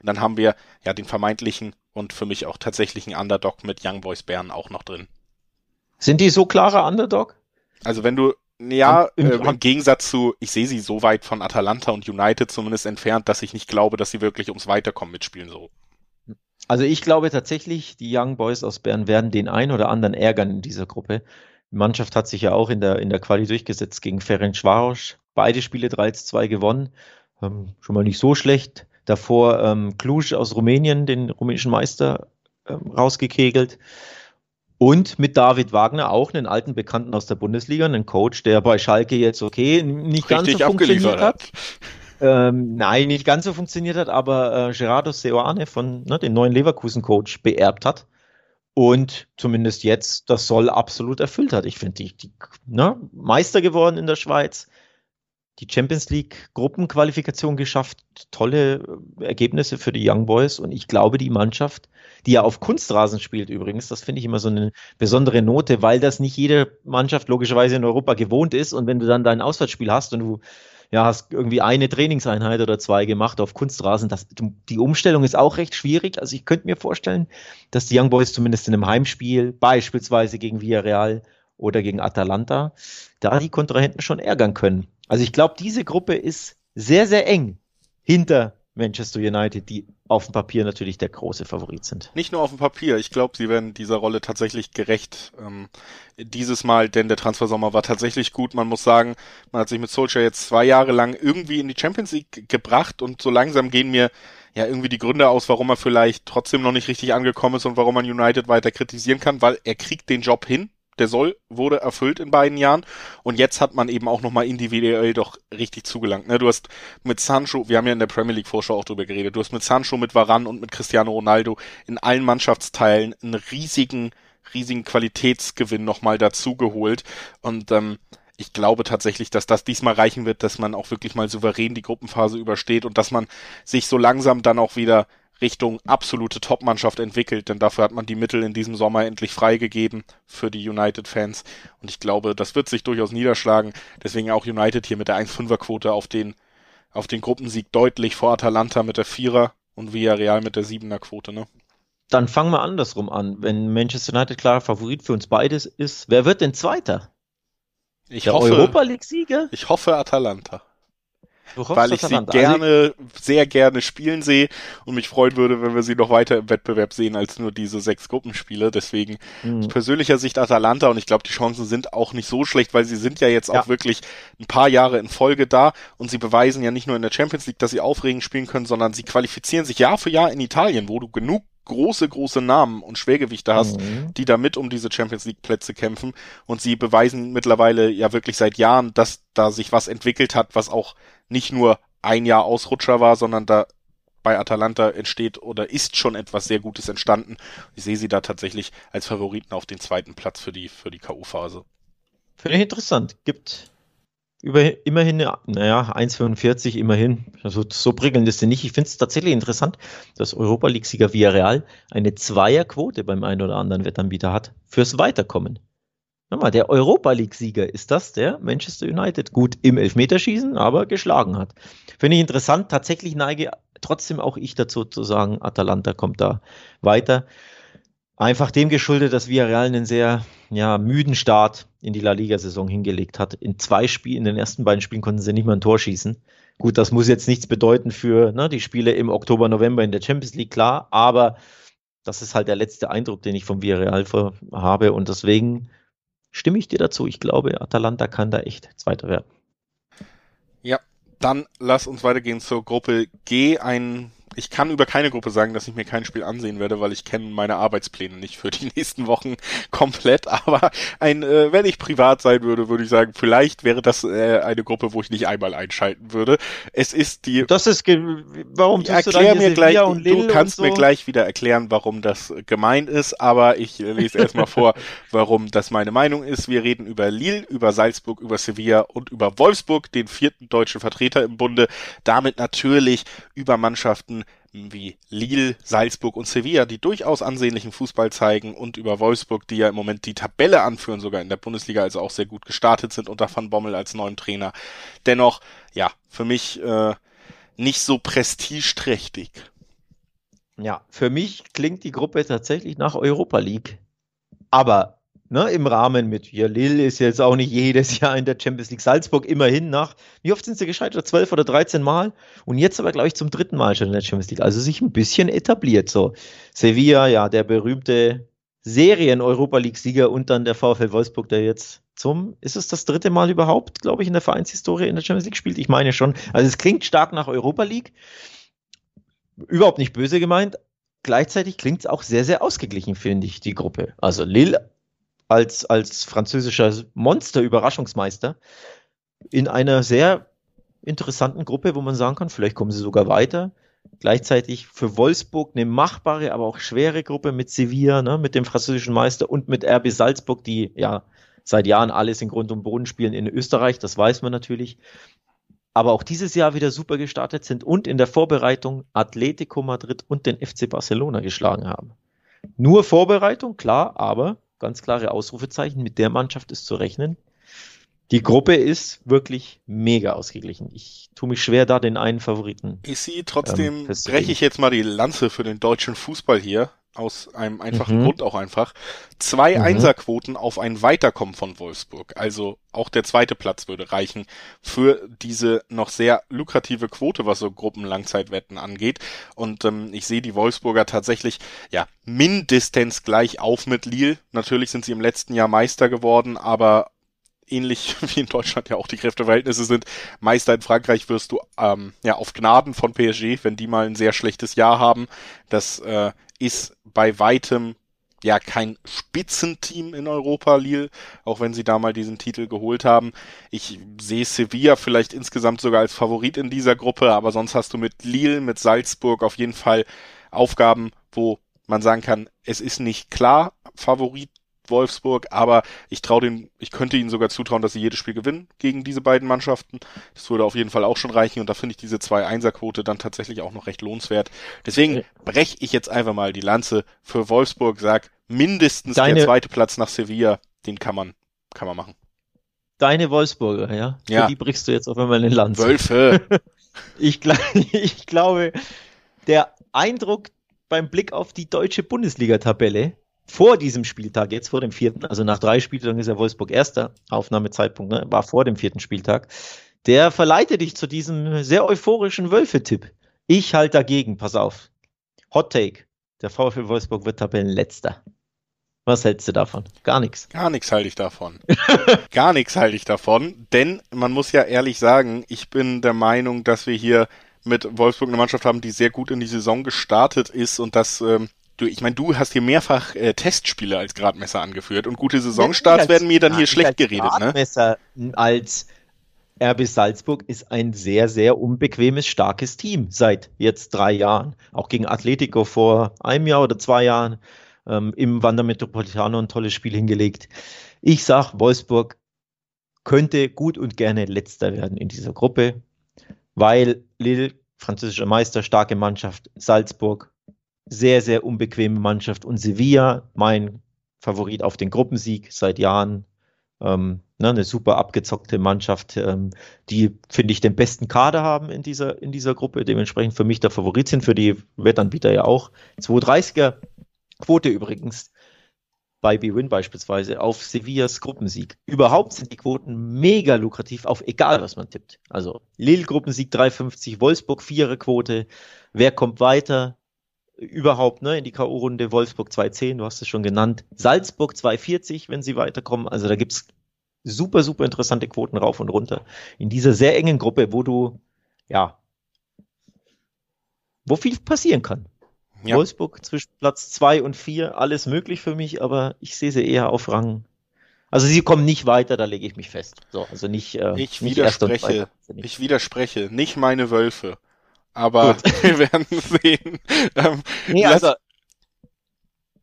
A: Und dann haben wir ja den vermeintlichen und für mich auch tatsächlichen Underdog mit Young Boys Bern auch noch drin.
B: Sind die so klarer Underdog?
A: Also wenn du, ja, äh, im Gegensatz zu, ich sehe sie so weit von Atalanta und United zumindest entfernt, dass ich nicht glaube, dass sie wirklich ums Weiterkommen mitspielen so.
B: Also ich glaube tatsächlich, die Young Boys aus Bern werden den einen oder anderen ärgern in dieser Gruppe. Die Mannschaft hat sich ja auch in der, in der Quali durchgesetzt gegen Ferencvaros. Beide Spiele 3 zu 2 gewonnen. Ähm, schon mal nicht so schlecht. Davor ähm, Cluj aus Rumänien, den rumänischen Meister, ähm, rausgekegelt. Und mit David Wagner auch einen alten Bekannten aus der Bundesliga, einen Coach, der bei Schalke jetzt okay nicht ganz so funktioniert hat. Ähm, nein, nicht ganz so funktioniert hat, aber äh, Gerardo Seoane von ne, dem neuen Leverkusen-Coach beerbt hat und zumindest jetzt das Soll absolut erfüllt hat. Ich finde, die, die ne, Meister geworden in der Schweiz, die Champions League Gruppenqualifikation geschafft, tolle äh, Ergebnisse für die Young Boys und ich glaube, die Mannschaft, die ja auf Kunstrasen spielt übrigens, das finde ich immer so eine besondere Note, weil das nicht jede Mannschaft logischerweise in Europa gewohnt ist und wenn du dann dein Auswärtsspiel hast und du ja, hast irgendwie eine Trainingseinheit oder zwei gemacht auf Kunstrasen. Das, die Umstellung ist auch recht schwierig. Also ich könnte mir vorstellen, dass die Young Boys zumindest in einem Heimspiel, beispielsweise gegen Villarreal oder gegen Atalanta, da die Kontrahenten schon ärgern können. Also ich glaube, diese Gruppe ist sehr, sehr eng hinter Manchester United, die auf dem Papier natürlich der große Favorit sind.
A: Nicht nur auf dem Papier, ich glaube, sie werden dieser Rolle tatsächlich gerecht ähm, dieses Mal, denn der Transfersommer war tatsächlich gut. Man muss sagen, man hat sich mit Solskjaer jetzt zwei Jahre lang irgendwie in die Champions League gebracht und so langsam gehen mir ja irgendwie die Gründe aus, warum er vielleicht trotzdem noch nicht richtig angekommen ist und warum man United weiter kritisieren kann, weil er kriegt den Job hin der Soll wurde erfüllt in beiden Jahren und jetzt hat man eben auch nochmal individuell doch richtig zugelangt. Ne? Du hast mit Sancho, wir haben ja in der Premier League Vorschau auch drüber geredet, du hast mit Sancho, mit Varan und mit Cristiano Ronaldo in allen Mannschaftsteilen einen riesigen, riesigen Qualitätsgewinn nochmal dazugeholt und ähm, ich glaube tatsächlich, dass das diesmal reichen wird, dass man auch wirklich mal souverän die Gruppenphase übersteht und dass man sich so langsam dann auch wieder Richtung absolute Top-Mannschaft entwickelt, denn dafür hat man die Mittel in diesem Sommer endlich freigegeben für die United-Fans. Und ich glaube, das wird sich durchaus niederschlagen. Deswegen auch United hier mit der 1-5er-Quote auf den, auf den Gruppensieg deutlich vor Atalanta mit der 4er und Villarreal mit der 7er-Quote, ne?
B: Dann fangen wir andersrum an. Wenn Manchester United klarer Favorit für uns beides ist, wer wird denn Zweiter?
A: Ich der hoffe, Europa League-Sieger? Ich hoffe Atalanta weil ich sie gerne, sehr gerne spielen sehe und mich freuen würde, wenn wir sie noch weiter im Wettbewerb sehen als nur diese sechs Gruppenspiele. Deswegen mhm. aus persönlicher Sicht Atalanta und ich glaube, die Chancen sind auch nicht so schlecht, weil sie sind ja jetzt ja. auch wirklich ein paar Jahre in Folge da und sie beweisen ja nicht nur in der Champions League, dass sie aufregend spielen können, sondern sie qualifizieren sich Jahr für Jahr in Italien, wo du genug große, große Namen und Schwergewichte hast, mhm. die da mit um diese Champions League Plätze kämpfen. Und sie beweisen mittlerweile ja wirklich seit Jahren, dass da sich was entwickelt hat, was auch nicht nur ein Jahr Ausrutscher war, sondern da bei Atalanta entsteht oder ist schon etwas sehr Gutes entstanden. Ich sehe sie da tatsächlich als Favoriten auf den zweiten Platz für die, für die K.O.-Phase.
B: Finde ich interessant. Gibt über, immerhin, naja, 1,45 immerhin. Also so prickelnd ist sie nicht. Ich finde es tatsächlich interessant, dass Europa League-Sieger Villarreal eine Zweierquote beim einen oder anderen Wettanbieter hat fürs Weiterkommen. Mal, der Europa League-Sieger ist das, der Manchester United gut im Elfmeterschießen, aber geschlagen hat. Finde ich interessant. Tatsächlich neige trotzdem auch ich dazu zu sagen, Atalanta kommt da weiter. Einfach dem geschuldet, dass Villarreal einen sehr ja, müden Start in die La Liga-Saison hingelegt hat. In zwei Spielen, in den ersten beiden Spielen konnten sie nicht mal ein Tor schießen. Gut, das muss jetzt nichts bedeuten für ne, die Spiele im Oktober, November in der Champions League, klar, aber das ist halt der letzte Eindruck, den ich vom Villarreal habe und deswegen stimme ich dir dazu. Ich glaube, Atalanta kann da echt Zweiter werden.
A: Ja, dann lass uns weitergehen zur Gruppe G. Ein ich kann über keine Gruppe sagen, dass ich mir kein Spiel ansehen werde, weil ich kenne meine Arbeitspläne nicht für die [laughs] nächsten Wochen komplett. Aber ein, äh, wenn ich privat sein würde, würde ich sagen, vielleicht wäre das äh, eine Gruppe, wo ich nicht einmal einschalten würde. Es ist die.
B: Das ist warum
A: erklär mir gleich. du kannst so? mir gleich wieder erklären, warum das gemeint ist. Aber ich lese erstmal vor, [laughs] warum das meine Meinung ist. Wir reden über Lille, über Salzburg, über Sevilla und über Wolfsburg, den vierten deutschen Vertreter im Bunde. Damit natürlich über Mannschaften wie Lille, Salzburg und Sevilla, die durchaus ansehnlichen Fußball zeigen und über Wolfsburg, die ja im Moment die Tabelle anführen, sogar in der Bundesliga, also auch sehr gut gestartet sind unter Van Bommel als neuen Trainer. Dennoch, ja, für mich äh, nicht so prestigeträchtig.
B: Ja, für mich klingt die Gruppe tatsächlich nach Europa League. Aber ne, im Rahmen mit, ja, Lille ist jetzt auch nicht jedes Jahr in der Champions League. Salzburg immerhin nach, wie oft sind sie gescheitert? Zwölf oder dreizehn Mal? Und jetzt aber, glaube ich, zum dritten Mal schon in der Champions League. Also sich ein bisschen etabliert. So, Sevilla, ja, der berühmte Serien-Europa League-Sieger und dann der VfL Wolfsburg, der jetzt zum, ist es das dritte Mal überhaupt, glaube ich, in der Vereinshistorie in der Champions League spielt? Ich meine schon. Also es klingt stark nach Europa League. Überhaupt nicht böse gemeint. Gleichzeitig klingt es auch sehr, sehr ausgeglichen, finde ich, die Gruppe. Also Lille als, als französischer Monster-Überraschungsmeister in einer sehr interessanten Gruppe, wo man sagen kann, vielleicht kommen sie sogar weiter. Gleichzeitig für Wolfsburg eine machbare, aber auch schwere Gruppe mit Sevilla, ne, mit dem französischen Meister und mit RB Salzburg, die ja seit Jahren alles in Grund und Boden spielen in Österreich, das weiß man natürlich. Aber auch dieses Jahr wieder super gestartet sind und in der Vorbereitung Atletico Madrid und den FC Barcelona geschlagen haben. Nur Vorbereitung, klar, aber ganz klare Ausrufezeichen. Mit der Mannschaft ist zu rechnen. Die Gruppe ist wirklich mega ausgeglichen. Ich tue mich schwer, da den einen Favoriten.
A: Ich sehe trotzdem, ähm, breche ich jetzt mal die Lanze für den deutschen Fußball hier. Aus einem einfachen mhm. Grund auch einfach. Zwei mhm. Einserquoten auf ein Weiterkommen von Wolfsburg. Also auch der zweite Platz würde reichen für diese noch sehr lukrative Quote, was so Gruppenlangzeitwetten angeht. Und ähm, ich sehe die Wolfsburger tatsächlich ja mindestens gleich auf mit Lille. Natürlich sind sie im letzten Jahr Meister geworden, aber ähnlich [laughs] wie in Deutschland ja auch die Kräfteverhältnisse sind. Meister in Frankreich wirst du ähm, ja auf Gnaden von PSG, wenn die mal ein sehr schlechtes Jahr haben. Das äh, ist bei weitem ja kein Spitzenteam in Europa, Lille, auch wenn sie da mal diesen Titel geholt haben. Ich sehe Sevilla vielleicht insgesamt sogar als Favorit in dieser Gruppe, aber sonst hast du mit Lille, mit Salzburg auf jeden Fall Aufgaben, wo man sagen kann, es ist nicht klar Favorit Wolfsburg, aber ich traue den, ich könnte ihnen sogar zutrauen, dass sie jedes Spiel gewinnen gegen diese beiden Mannschaften. Das würde auf jeden Fall auch schon reichen und da finde ich diese zwei Einserquote dann tatsächlich auch noch recht lohnenswert. Deswegen breche ich jetzt einfach mal die Lanze für Wolfsburg, sag mindestens Deine, der zweite Platz nach Sevilla, den kann man, kann man machen.
B: Deine Wolfsburger, ja?
A: Ja.
B: Für die brichst du jetzt auf einmal eine Lanze.
A: Wölfe! [laughs]
B: ich, [laughs] ich glaube, der Eindruck beim Blick auf die deutsche Bundesliga-Tabelle vor diesem Spieltag, jetzt vor dem vierten, also nach drei Spieltagen ist ja Wolfsburg erster Aufnahmezeitpunkt, ne, war vor dem vierten Spieltag, der verleitet dich zu diesem sehr euphorischen Wölfe-Tipp. Ich halte dagegen, pass auf. Hot Take. Der VfL Wolfsburg wird Tabellenletzter. Was hältst du davon? Gar nichts.
A: Gar nichts halte ich davon. [laughs] Gar nichts halte ich davon, denn man muss ja ehrlich sagen, ich bin der Meinung, dass wir hier mit Wolfsburg eine Mannschaft haben, die sehr gut in die Saison gestartet ist und dass ähm, du, ich meine, du hast hier mehrfach äh, Testspiele als Gradmesser angeführt und gute Saisonstarts als, werden mir dann hier schlecht geredet,
B: ne? Gradmesser ne? als RB Salzburg ist ein sehr, sehr unbequemes, starkes Team seit jetzt drei Jahren. Auch gegen Atletico vor einem Jahr oder zwei Jahren ähm, im Wander Metropolitano ein tolles Spiel hingelegt. Ich sag, Wolfsburg könnte gut und gerne letzter werden in dieser Gruppe, weil Lille, französischer Meister, starke Mannschaft, Salzburg, sehr, sehr unbequeme Mannschaft. Und Sevilla, mein Favorit auf den Gruppensieg seit Jahren. Ähm, ne, eine super abgezockte Mannschaft, ähm, die, finde ich, den besten Kader haben in dieser, in dieser Gruppe. Dementsprechend für mich der Favorit sind, für die Wettanbieter ja auch. 230er Quote übrigens bei B-Win beispielsweise auf Sevillas Gruppensieg. Überhaupt sind die Quoten mega lukrativ auf egal was man tippt. Also Lille Gruppensieg 350, Wolfsburg Vierer Quote. Wer kommt weiter? Überhaupt ne, in die K.O.-Runde. Wolfsburg 210, du hast es schon genannt. Salzburg 240, wenn sie weiterkommen. Also da gibt's super, super interessante Quoten rauf und runter. In dieser sehr engen Gruppe, wo du, ja, wo viel passieren kann. Ja. Wolfsburg zwischen Platz zwei und vier, alles möglich für mich, aber ich sehe sie eher auf Rang. Also sie kommen nicht weiter, da lege ich mich fest. So, also nicht. Äh,
A: ich nicht widerspreche. Ich widerspreche. Nicht meine Wölfe. Aber [laughs] wir werden sehen. Ähm, nee, lass, also,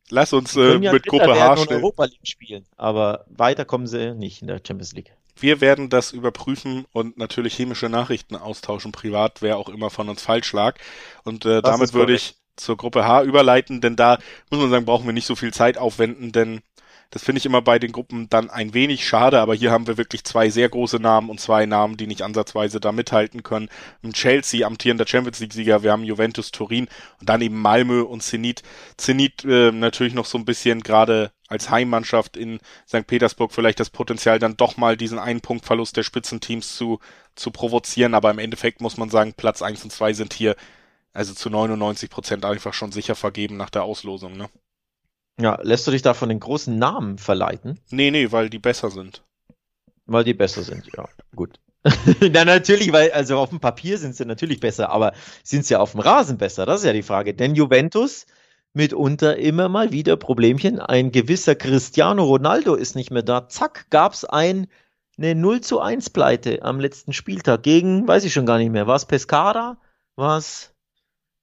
A: lass uns äh, ja mit Gruppe H stellen.
B: Europa League spielen, aber weiter kommen sie nicht in der Champions League.
A: Wir werden das überprüfen und natürlich chemische Nachrichten austauschen, privat, wer auch immer von uns falsch lag. Und äh, damit würde ich zur Gruppe H überleiten, denn da muss man sagen, brauchen wir nicht so viel Zeit aufwenden, denn das finde ich immer bei den Gruppen dann ein wenig schade, aber hier haben wir wirklich zwei sehr große Namen und zwei Namen, die nicht ansatzweise da mithalten können. Chelsea, amtierender Champions League-Sieger, wir haben Juventus Turin und dann eben Malmö und Zenit. Zenit äh, natürlich noch so ein bisschen gerade als Heimmannschaft in St. Petersburg vielleicht das Potenzial, dann doch mal diesen einen Punktverlust der Spitzenteams zu, zu provozieren, aber im Endeffekt muss man sagen, Platz eins und zwei sind hier also zu 99 Prozent einfach schon sicher vergeben nach der Auslosung, ne?
B: Ja, lässt du dich da von den großen Namen verleiten?
A: Nee, nee, weil die besser sind.
B: Weil die besser sind, ja, gut. [laughs] Na, natürlich, weil, also auf dem Papier sind sie natürlich besser, aber sind sie auf dem Rasen besser? Das ist ja die Frage. Denn Juventus mitunter immer mal wieder Problemchen. Ein gewisser Cristiano Ronaldo ist nicht mehr da. Zack, gab's ein, eine 0 zu 1 Pleite am letzten Spieltag gegen, weiß ich schon gar nicht mehr, war es Pescara? War es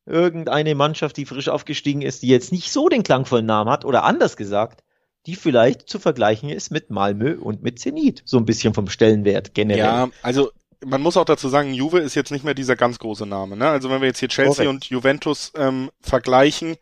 B: irgendeine Mannschaft, die frisch aufgestiegen ist, die jetzt nicht so den klangvollen Namen hat oder anders gesagt, die vielleicht zu vergleichen ist mit Malmö und mit Zenit, so ein bisschen vom Stellenwert generell. Ja,
A: also man muss auch dazu sagen, Juve ist jetzt nicht mehr dieser ganz große Name. Ne? Also wenn wir jetzt hier Chelsea Correct. und Juventus ähm, vergleichen,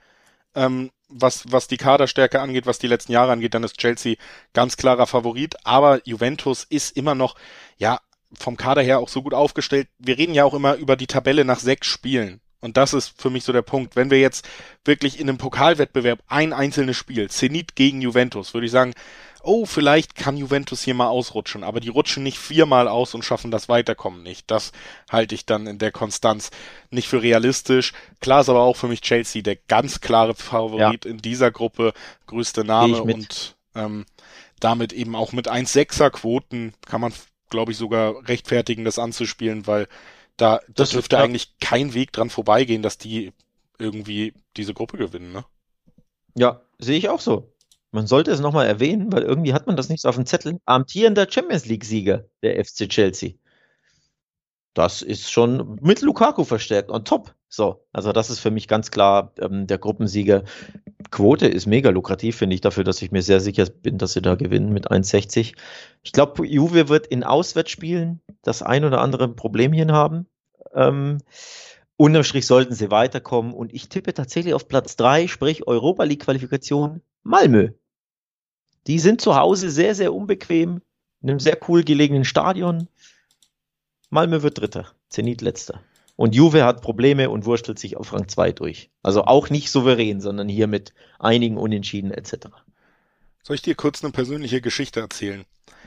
A: ähm, was, was die Kaderstärke angeht, was die letzten Jahre angeht, dann ist Chelsea ganz klarer Favorit. Aber Juventus ist immer noch, ja, vom Kader her auch so gut aufgestellt. Wir reden ja auch immer über die Tabelle nach sechs Spielen. Und das ist für mich so der Punkt. Wenn wir jetzt wirklich in einem Pokalwettbewerb ein einzelnes Spiel, Zenit gegen Juventus, würde ich sagen, oh, vielleicht kann Juventus hier mal ausrutschen, aber die rutschen nicht viermal aus und schaffen das Weiterkommen nicht. Das halte ich dann in der Konstanz nicht für realistisch. Klar ist aber auch für mich Chelsea der ganz klare Favorit ja. in dieser Gruppe, größte Name und ähm, damit eben auch mit 1,6er Quoten kann man, glaube ich, sogar rechtfertigen, das anzuspielen, weil da, das dürfte ja. eigentlich kein Weg dran vorbeigehen, dass die irgendwie diese Gruppe gewinnen, ne?
B: Ja, sehe ich auch so. Man sollte es nochmal erwähnen, weil irgendwie hat man das nicht so auf dem Zettel. Amtierender Champions League-Sieger der FC Chelsea. Das ist schon mit Lukaku verstärkt und top. So, also das ist für mich ganz klar ähm, der Gruppensieger. Quote ist mega lukrativ, finde ich, dafür, dass ich mir sehr sicher bin, dass sie da gewinnen mit 1,60. Ich glaube, Juve wird in Auswärtsspielen das ein oder andere Problemchen haben. Ähm, unterm Strich sollten sie weiterkommen und ich tippe tatsächlich auf Platz 3, sprich Europa League Qualifikation Malmö. Die sind zu Hause sehr, sehr unbequem, in einem sehr cool gelegenen Stadion. Malmö wird Dritter, Zenit letzter. Und Juve hat Probleme und wurstelt sich auf Rang 2 durch. Also auch nicht souverän, sondern hier mit einigen Unentschieden etc.
A: Soll ich dir kurz eine persönliche Geschichte erzählen?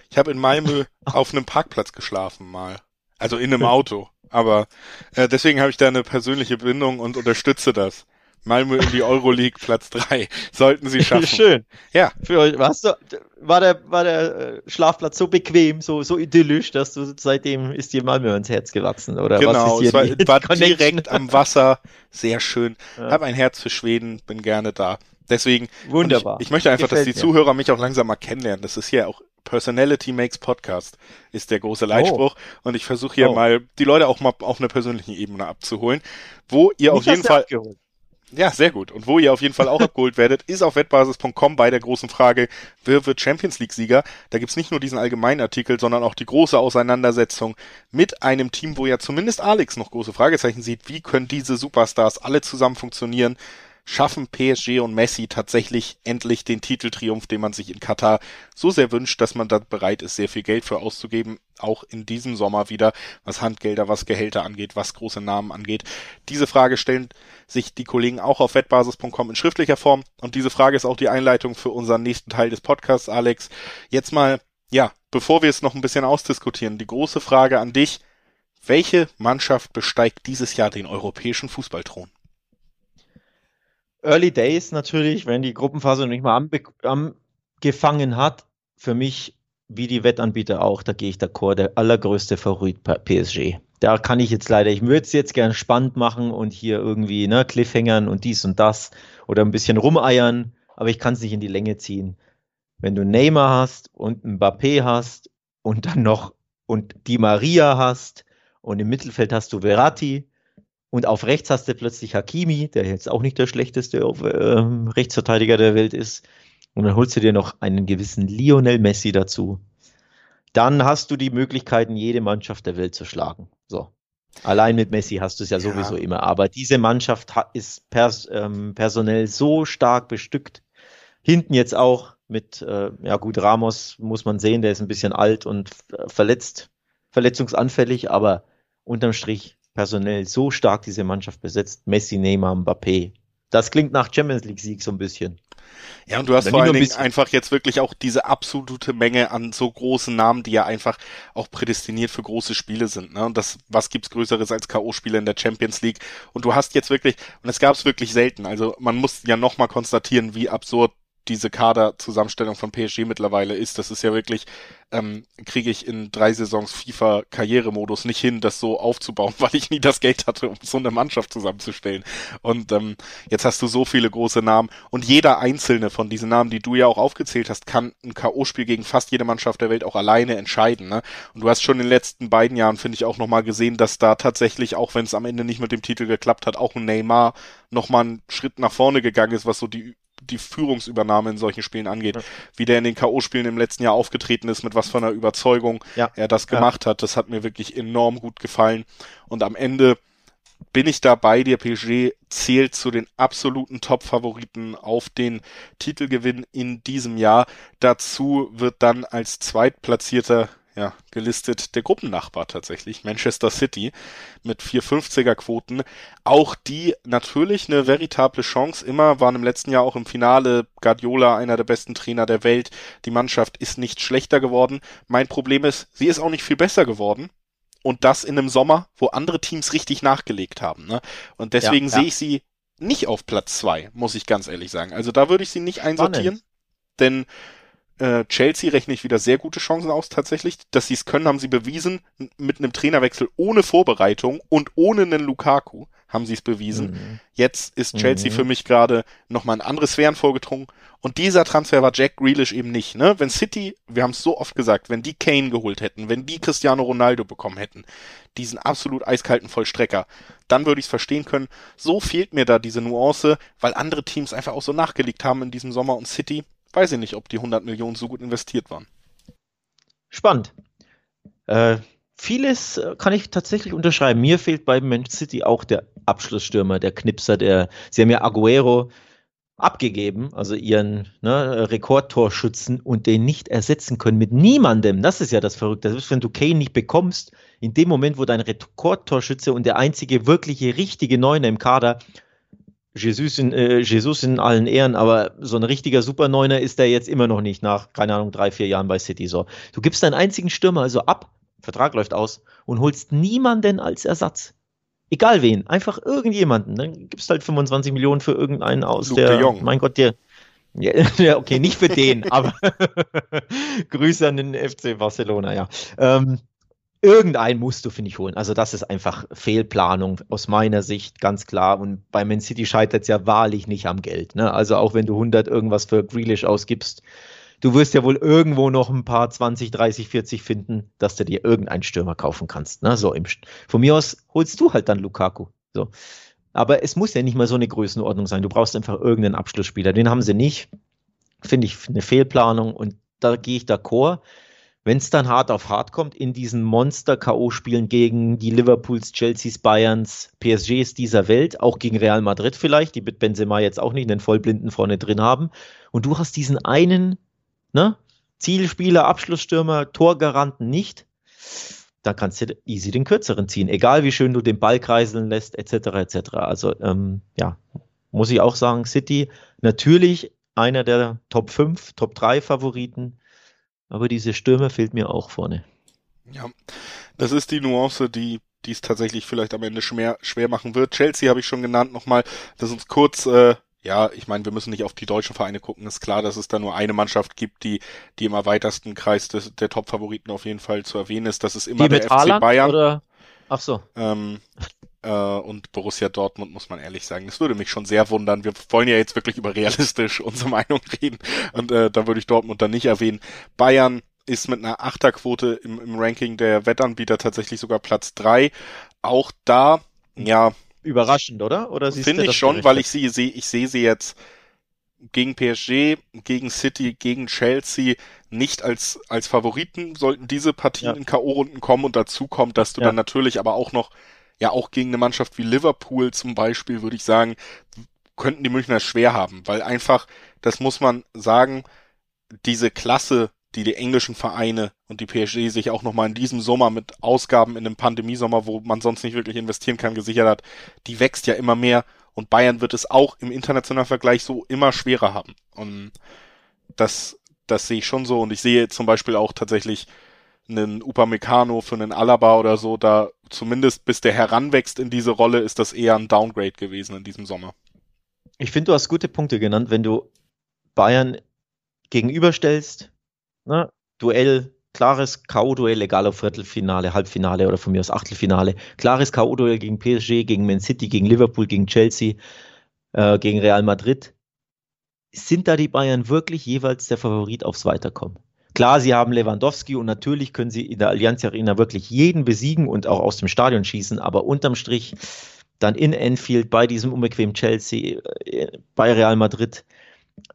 A: Ich habe in Malmö [laughs] auf einem Parkplatz geschlafen mal. Also in einem Auto. Aber äh, deswegen habe ich da eine persönliche Bindung und unterstütze das. Malmö in die Euroleague Platz drei Sollten sie [laughs] schaffen.
B: Schön. Ja. Für euch, warst du, war der, war der äh, Schlafplatz so bequem, so, so idyllisch, dass du seitdem ist dir Malmö ins Herz gewachsen, oder
A: genau, was ist hier es war, war [laughs] direkt am Wasser. Sehr schön. Ja. Hab ein Herz für Schweden, bin gerne da. Deswegen.
B: Wunderbar.
A: Ich, ich, möchte einfach, Gefällt dass die mir. Zuhörer mich auch langsam mal kennenlernen. Das ist hier auch Personality makes Podcast ist der große Leitspruch. Oh. Und ich versuche hier oh. mal die Leute auch mal auf einer persönlichen Ebene abzuholen, wo ihr Nicht auf jeden Fall. Abgeholt. Ja, sehr gut. Und wo ihr auf jeden Fall auch abgeholt werdet, ist auf wettbasis.com bei der großen Frage, wer wird Champions League-Sieger? Da gibt's nicht nur diesen allgemeinen Artikel, sondern auch die große Auseinandersetzung mit einem Team, wo ja zumindest Alex noch große Fragezeichen sieht. Wie können diese Superstars alle zusammen funktionieren? Schaffen PSG und Messi tatsächlich endlich den Titeltriumph, den man sich in Katar so sehr wünscht, dass man da bereit ist, sehr viel Geld für auszugeben, auch in diesem Sommer wieder, was Handgelder, was Gehälter angeht, was große Namen angeht. Diese Frage stellen sich die Kollegen auch auf wettbasis.com in schriftlicher Form und diese Frage ist auch die Einleitung für unseren nächsten Teil des Podcasts, Alex. Jetzt mal, ja, bevor wir es noch ein bisschen ausdiskutieren, die große Frage an dich. Welche Mannschaft besteigt dieses Jahr den europäischen Fußballthron?
B: Early Days natürlich, wenn die Gruppenphase noch nicht mal angefangen hat. Für mich wie die Wettanbieter auch, da gehe ich d'accord, der allergrößte Favorit PSG. Da kann ich jetzt leider, ich würde es jetzt gerne spannend machen und hier irgendwie ne, Cliffhangern und dies und das oder ein bisschen rumeiern, aber ich kann es nicht in die Länge ziehen. Wenn du Neymar hast und Mbappé hast und dann noch und Di Maria hast und im Mittelfeld hast du Verratti und auf rechts hast du plötzlich Hakimi, der jetzt auch nicht der schlechteste äh, Rechtsverteidiger der Welt ist. Und dann holst du dir noch einen gewissen Lionel Messi dazu. Dann hast du die Möglichkeiten, jede Mannschaft der Welt zu schlagen. So. Allein mit Messi hast du es ja, ja, sowieso immer. Aber diese Mannschaft hat, ist pers ähm, personell so stark bestückt. Hinten jetzt auch mit, äh, ja gut, Ramos muss man sehen, der ist ein bisschen alt und verletzt, verletzungsanfällig, aber unterm Strich personell so stark diese Mannschaft besetzt. Messi, Neymar, Mbappé. Das klingt nach Champions League Sieg so ein bisschen.
A: Ja, und du hast Wenn vor allen Dingen einfach jetzt wirklich auch diese absolute Menge an so großen Namen, die ja einfach auch prädestiniert für große Spiele sind. Ne? Und das, was gibt's Größeres als K.O.-Spiele in der Champions League? Und du hast jetzt wirklich, und es gab's wirklich selten, also man muss ja nochmal konstatieren, wie absurd diese Kaderzusammenstellung von PSG mittlerweile ist. Das ist ja wirklich, ähm, kriege ich in drei Saisons FIFA-Karrieremodus nicht hin, das so aufzubauen, [laughs] weil ich nie das Geld hatte, um so eine Mannschaft zusammenzustellen. Und ähm, jetzt hast du so viele große Namen und jeder einzelne von diesen Namen, die du ja auch aufgezählt hast, kann ein K.O.-Spiel gegen fast jede Mannschaft der Welt auch alleine entscheiden. Ne? Und du hast schon in den letzten beiden Jahren, finde ich, auch nochmal gesehen, dass da tatsächlich, auch wenn es am Ende nicht mit dem Titel geklappt hat, auch ein Neymar nochmal einen Schritt nach vorne gegangen ist, was so die die Führungsübernahme in solchen Spielen angeht. Ja. Wie der in den K.O.-Spielen im letzten Jahr aufgetreten ist, mit was für einer Überzeugung ja. er das gemacht hat, das hat mir wirklich enorm gut gefallen. Und am Ende bin ich da bei dir. PSG zählt zu den absoluten Top-Favoriten auf den Titelgewinn in diesem Jahr. Dazu wird dann als Zweitplatzierter ja, gelistet der Gruppennachbar tatsächlich, Manchester City mit 450er Quoten. Auch die natürlich eine veritable Chance immer, waren im letzten Jahr auch im Finale Guardiola einer der besten Trainer der Welt. Die Mannschaft ist nicht schlechter geworden. Mein Problem ist, sie ist auch nicht viel besser geworden. Und das in einem Sommer, wo andere Teams richtig nachgelegt haben. Ne? Und deswegen ja, ja. sehe ich sie nicht auf Platz zwei, muss ich ganz ehrlich sagen. Also da würde ich sie nicht einsortieren. Spannend. Denn äh, Chelsea rechne ich wieder sehr gute Chancen aus tatsächlich. Dass sie es können, haben sie bewiesen. Mit einem Trainerwechsel ohne Vorbereitung und ohne einen Lukaku haben sie es bewiesen. Mhm. Jetzt ist Chelsea mhm. für mich gerade nochmal ein anderes Sphären vorgedrungen. Und dieser Transfer war Jack Grealish eben nicht. Ne? Wenn City, wir haben es so oft gesagt, wenn die Kane geholt hätten, wenn die Cristiano Ronaldo bekommen hätten, diesen absolut eiskalten Vollstrecker, dann würde ich es verstehen können. So fehlt mir da diese Nuance, weil andere Teams einfach auch so nachgelegt haben in diesem Sommer und City weiß ich nicht, ob die 100 Millionen so gut investiert waren.
B: Spannend. Äh, vieles äh, kann ich tatsächlich unterschreiben. Mir fehlt bei Man City auch der Abschlussstürmer, der Knipser, der, sie haben ja Aguero abgegeben, also ihren ne, Rekordtorschützen und den nicht ersetzen können mit niemandem. Das ist ja das Verrückte. Selbst wenn du Kane nicht bekommst, in dem Moment, wo dein Rekordtorschütze und der einzige wirkliche richtige Neuner im Kader Jesus in, äh, Jesus in allen Ehren, aber so ein richtiger Superneuner ist der jetzt immer noch nicht nach, keine Ahnung, drei, vier Jahren bei City. So. Du gibst deinen einzigen Stürmer also ab, Vertrag läuft aus und holst niemanden als Ersatz. Egal wen, einfach irgendjemanden. Dann gibst halt 25 Millionen für irgendeinen aus, Luke der, de mein Gott, der, [laughs] ja, okay, nicht für den, aber [laughs] Grüße an den FC Barcelona, ja. Ähm, irgendeinen musst du, finde ich, holen. Also das ist einfach Fehlplanung aus meiner Sicht, ganz klar. Und bei Man City scheitert es ja wahrlich nicht am Geld. Ne? Also auch wenn du 100 irgendwas für Grealish ausgibst, du wirst ja wohl irgendwo noch ein paar 20, 30, 40 finden, dass du dir irgendeinen Stürmer kaufen kannst. Ne? So im, von mir aus holst du halt dann Lukaku. So. Aber es muss ja nicht mal so eine Größenordnung sein. Du brauchst einfach irgendeinen Abschlussspieler. Den haben sie nicht. Finde ich eine Fehlplanung und da gehe ich d'accord wenn es dann hart auf hart kommt in diesen Monster-K.O.-Spielen gegen die Liverpools, Chelseas, Bayerns, PSGs dieser Welt, auch gegen Real Madrid vielleicht, die wird Benzema jetzt auch nicht einen Vollblinden vorne drin haben. Und du hast diesen einen ne, Zielspieler, Abschlussstürmer, Torgaranten nicht, dann kannst du easy den kürzeren ziehen, egal wie schön du den Ball kreiseln lässt, etc. etc. Also ähm, ja, muss ich auch sagen, City natürlich einer der Top 5, Top 3 Favoriten aber diese Stürmer fehlt mir auch vorne.
A: Ja, das ist die Nuance, die die es tatsächlich vielleicht am Ende schwer, schwer machen wird. Chelsea habe ich schon genannt nochmal, dass uns kurz äh, ja, ich meine, wir müssen nicht auf die deutschen Vereine gucken. Ist klar, dass es da nur eine Mannschaft gibt, die, die im erweitersten Kreis des, der Top-Favoriten auf jeden Fall zu erwähnen ist. Das ist immer
B: die
A: der FC Bayern.
B: Oder? Ach so.
A: Ähm, äh, und Borussia Dortmund, muss man ehrlich sagen. Das würde mich schon sehr wundern. Wir wollen ja jetzt wirklich über realistisch [laughs] unsere Meinung reden. Und äh, da würde ich Dortmund dann nicht erwähnen. Bayern ist mit einer Achterquote im, im Ranking der Wettanbieter tatsächlich sogar Platz drei. Auch da, ja.
B: Überraschend, oder? Oder
A: Finde ich schon, weil ich sie sehe, ich sehe sie jetzt gegen PSG, gegen City, gegen Chelsea nicht als, als Favoriten sollten diese Partien ja. in K.O.-Runden kommen und dazu kommt, dass du ja. dann natürlich aber auch noch, ja auch gegen eine Mannschaft wie Liverpool zum Beispiel, würde ich sagen, könnten die Münchner schwer haben, weil einfach, das muss man sagen, diese Klasse die die englischen Vereine und die PSG sich auch nochmal in diesem Sommer mit Ausgaben in einem Pandemiesommer, wo man sonst nicht wirklich investieren kann, gesichert hat, die wächst ja immer mehr und Bayern wird es auch im internationalen Vergleich so immer schwerer haben. Und das, das sehe ich schon so und ich sehe zum Beispiel auch tatsächlich einen Upamecano für einen Alaba oder so, da zumindest bis der heranwächst in diese Rolle, ist das eher ein Downgrade gewesen in diesem Sommer.
B: Ich finde, du hast gute Punkte genannt, wenn du Bayern gegenüberstellst, Ne? Duell, klares K.O.-Duell, egal ob Viertelfinale, Halbfinale oder von mir aus Achtelfinale. Klares K.O.-Duell gegen PSG, gegen Man City, gegen Liverpool, gegen Chelsea, äh, gegen Real Madrid. Sind da die Bayern wirklich jeweils der Favorit aufs Weiterkommen? Klar, sie haben Lewandowski und natürlich können sie in der Allianz Arena wirklich jeden besiegen und auch aus dem Stadion schießen, aber unterm Strich dann in Enfield bei diesem unbequemen Chelsea, äh, bei Real Madrid,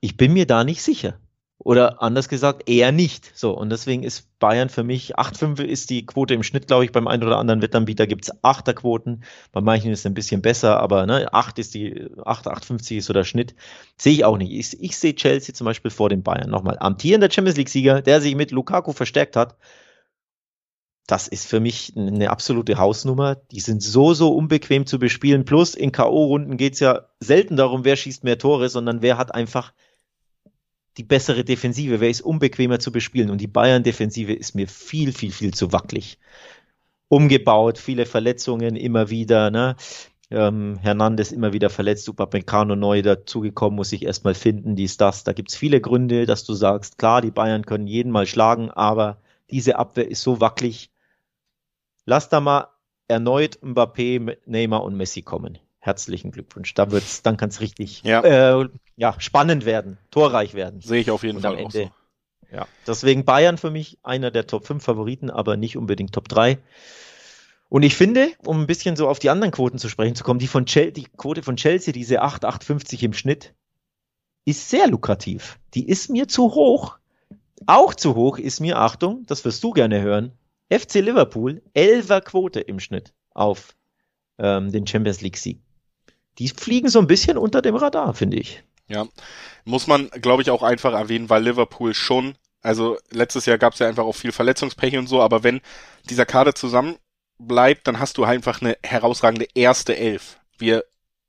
B: ich bin mir da nicht sicher. Oder anders gesagt, eher nicht. So, und deswegen ist Bayern für mich 8,5 ist die Quote im Schnitt, glaube ich, beim einen oder anderen Wettanbieter gibt es 8er Quoten. Bei manchen ist es ein bisschen besser, aber ne, 8 ist die, 8, 8,50 ist so der Schnitt. Sehe ich auch nicht. Ich, ich sehe Chelsea zum Beispiel vor den Bayern. Nochmal, amtierender Champions League-Sieger, der sich mit Lukaku verstärkt hat. Das ist für mich eine absolute Hausnummer. Die sind so, so unbequem zu bespielen. Plus in K.O.-Runden geht es ja selten darum, wer schießt mehr Tore, sondern wer hat einfach die bessere Defensive, wer ist unbequemer zu bespielen. Und die Bayern-Defensive ist mir viel, viel, viel zu wackelig. Umgebaut, viele Verletzungen immer wieder, ne? Ähm, Hernandez immer wieder verletzt, Upamecano neu dazugekommen, muss ich erstmal finden, dies, das. Da gibt's viele Gründe, dass du sagst, klar, die Bayern können jeden mal schlagen, aber diese Abwehr ist so wackelig. Lass da mal erneut Mbappé, Neymar und Messi kommen herzlichen Glückwunsch. Da wird's, dann kann es richtig ja. Äh, ja, spannend werden, torreich werden.
A: Sehe ich auf jeden Fall auch so.
B: Ja, deswegen Bayern für mich einer der Top 5 Favoriten, aber nicht unbedingt Top 3. Und ich finde, um ein bisschen so auf die anderen Quoten zu sprechen zu kommen, die von Chelsea, die Quote von Chelsea, diese 8, 8,50 im Schnitt, ist sehr lukrativ. Die ist mir zu hoch. Auch zu hoch ist mir, Achtung, das wirst du gerne hören, FC Liverpool, 11er Quote im Schnitt auf ähm, den Champions League Sieg die fliegen so ein bisschen unter dem Radar, finde ich.
A: Ja, muss man, glaube ich, auch einfach erwähnen, weil Liverpool schon, also letztes Jahr gab es ja einfach auch viel Verletzungspech und so, aber wenn dieser Kader zusammen bleibt, dann hast du einfach eine herausragende erste Elf. Wir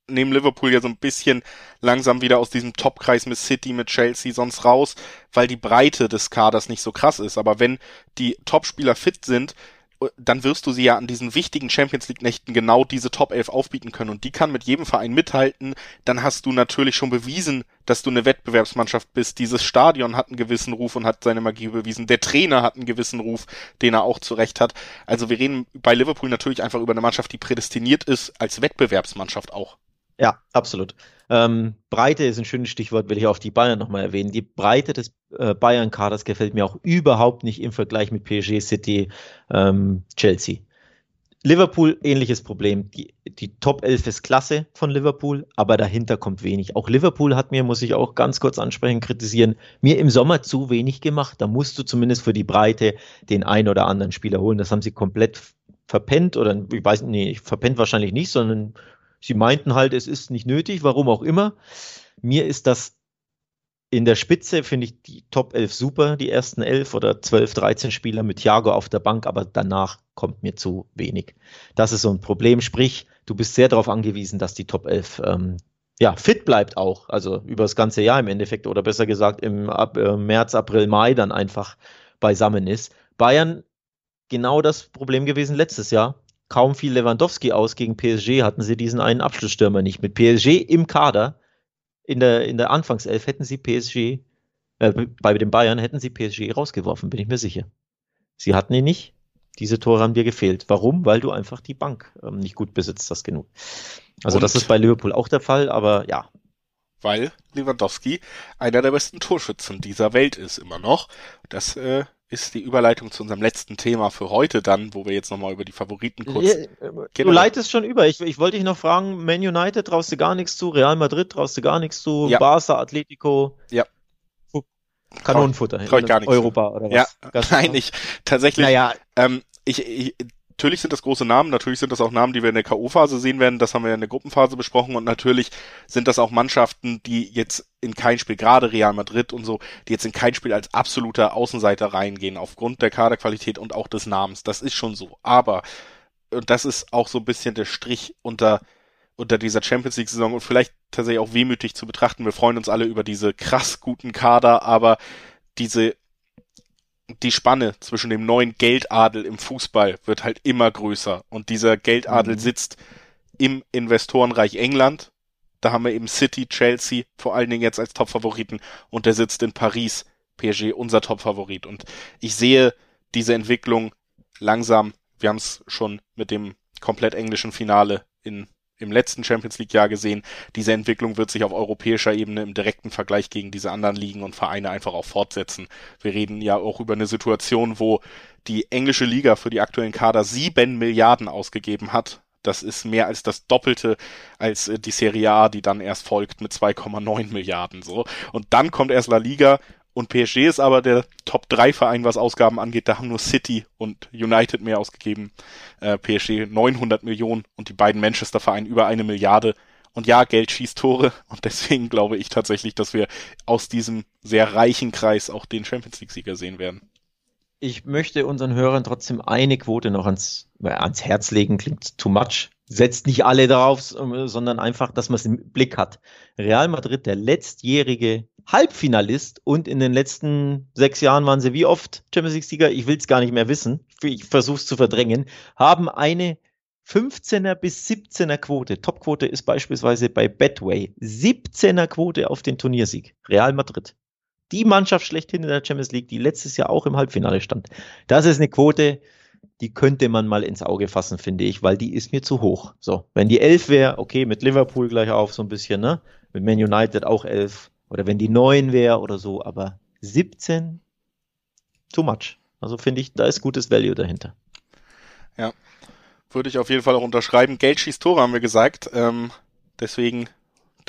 A: nehmen Liverpool ja so ein bisschen langsam wieder aus diesem Topkreis mit City, mit Chelsea sonst raus, weil die Breite des Kaders nicht so krass ist. Aber wenn die Topspieler fit sind, dann wirst du sie ja an diesen wichtigen Champions League Nächten genau diese Top 11 aufbieten können und die kann mit jedem Verein mithalten. Dann hast du natürlich schon bewiesen, dass du eine Wettbewerbsmannschaft bist. Dieses Stadion hat einen gewissen Ruf und hat seine Magie bewiesen. Der Trainer hat einen gewissen Ruf, den er auch zurecht hat. Also wir reden bei Liverpool natürlich einfach über eine Mannschaft, die prädestiniert ist als Wettbewerbsmannschaft auch.
B: Ja, absolut. Ähm, Breite ist ein schönes Stichwort, will ich auf die Bayern nochmal erwähnen. Die Breite des äh, Bayern-Kaders gefällt mir auch überhaupt nicht im Vergleich mit PSG, City, ähm, Chelsea. Liverpool, ähnliches Problem. Die, die Top 11 ist klasse von Liverpool, aber dahinter kommt wenig. Auch Liverpool hat mir, muss ich auch ganz kurz ansprechen, kritisieren, mir im Sommer zu wenig gemacht. Da musst du zumindest für die Breite den ein oder anderen Spieler holen. Das haben sie komplett verpennt oder ich weiß nicht, verpennt wahrscheinlich nicht, sondern Sie meinten halt, es ist nicht nötig, warum auch immer. Mir ist das in der Spitze, finde ich die Top 11 super, die ersten 11 oder 12, 13 Spieler mit Thiago auf der Bank, aber danach kommt mir zu wenig. Das ist so ein Problem. Sprich, du bist sehr darauf angewiesen, dass die Top 11 ähm, ja, fit bleibt auch, also über das ganze Jahr im Endeffekt oder besser gesagt im Ab, äh, März, April, Mai dann einfach beisammen ist. Bayern genau das Problem gewesen letztes Jahr kaum viel Lewandowski aus gegen PSG, hatten sie diesen einen Abschlussstürmer nicht. Mit PSG im Kader in der, in der Anfangself hätten sie PSG, äh, bei den Bayern hätten sie PSG rausgeworfen, bin ich mir sicher. Sie hatten ihn nicht. Diese Tore haben dir gefehlt. Warum? Weil du einfach die Bank ähm, nicht gut besitzt hast genug. Also Und das ist bei Liverpool auch der Fall, aber ja.
A: Weil Lewandowski einer der besten Torschützen dieser Welt ist immer noch. Das äh, ist die Überleitung zu unserem letzten Thema für heute dann, wo wir jetzt nochmal über die Favoriten kurz. Ja,
B: du leitest schon über. Ich, ich wollte dich noch fragen, Man United traust du gar nichts zu, Real Madrid traust du gar nichts zu, ja. Barca, Atletico.
A: Ja.
B: Kanonenfutter.
A: Trau ich gar nichts.
B: Europa oder was?
A: Ja, [laughs] nein, ich tatsächlich.
B: Naja.
A: Ähm, ich, ich, natürlich sind das große Namen, natürlich sind das auch Namen, die wir in der K.O.-Phase sehen werden, das haben wir in der Gruppenphase besprochen und natürlich sind das auch Mannschaften, die jetzt in kein Spiel, gerade Real Madrid und so, die jetzt in kein Spiel als absoluter Außenseiter reingehen, aufgrund der Kaderqualität und auch des Namens. Das ist schon so. Aber, und das ist auch so ein bisschen der Strich unter, unter dieser Champions League Saison und vielleicht tatsächlich auch wehmütig zu betrachten. Wir freuen uns alle über diese krass guten Kader, aber diese die Spanne zwischen dem neuen Geldadel im Fußball wird halt immer größer. Und dieser Geldadel mhm. sitzt im Investorenreich England. Da haben wir eben City, Chelsea, vor allen Dingen jetzt als Topfavoriten. Und der sitzt in Paris, PSG, unser Topfavorit. Und ich sehe diese Entwicklung langsam. Wir haben es schon mit dem komplett englischen Finale in im letzten Champions League Jahr gesehen. Diese Entwicklung wird sich auf europäischer Ebene im direkten Vergleich gegen diese anderen Ligen und Vereine einfach auch fortsetzen. Wir reden ja auch über eine Situation, wo die englische Liga für die aktuellen Kader sieben Milliarden ausgegeben hat. Das ist mehr als das Doppelte als äh, die Serie A, die dann erst folgt mit 2,9 Milliarden so. Und dann kommt erst La Liga und PSG ist aber der Top-3-Verein, was Ausgaben angeht. Da haben nur City und United mehr ausgegeben. Äh, PSG 900 Millionen und die beiden Manchester-Vereine über eine Milliarde. Und ja, Geld schießt Tore. Und deswegen glaube ich tatsächlich, dass wir aus diesem sehr reichen Kreis auch den Champions League-Sieger sehen werden.
B: Ich möchte unseren Hörern trotzdem eine Quote noch ans, ans Herz legen. Klingt too much setzt nicht alle darauf, sondern einfach, dass man es im Blick hat. Real Madrid, der letztjährige Halbfinalist und in den letzten sechs Jahren waren sie wie oft Champions League-Sieger, ich will es gar nicht mehr wissen, ich versuche es zu verdrängen, haben eine 15er bis 17er Quote. Topquote ist beispielsweise bei Betway 17er Quote auf den Turniersieg. Real Madrid. Die Mannschaft schlechthin in der Champions League, die letztes Jahr auch im Halbfinale stand. Das ist eine Quote, die könnte man mal ins Auge fassen, finde ich, weil die ist mir zu hoch. So, wenn die 11 wäre, okay, mit Liverpool gleich auf so ein bisschen, ne? Mit Man United auch 11 oder wenn die 9 wäre oder so, aber 17 too much. Also finde ich, da ist gutes Value dahinter.
A: Ja, würde ich auf jeden Fall auch unterschreiben. Geld schießt Tore, haben wir gesagt. Ähm, deswegen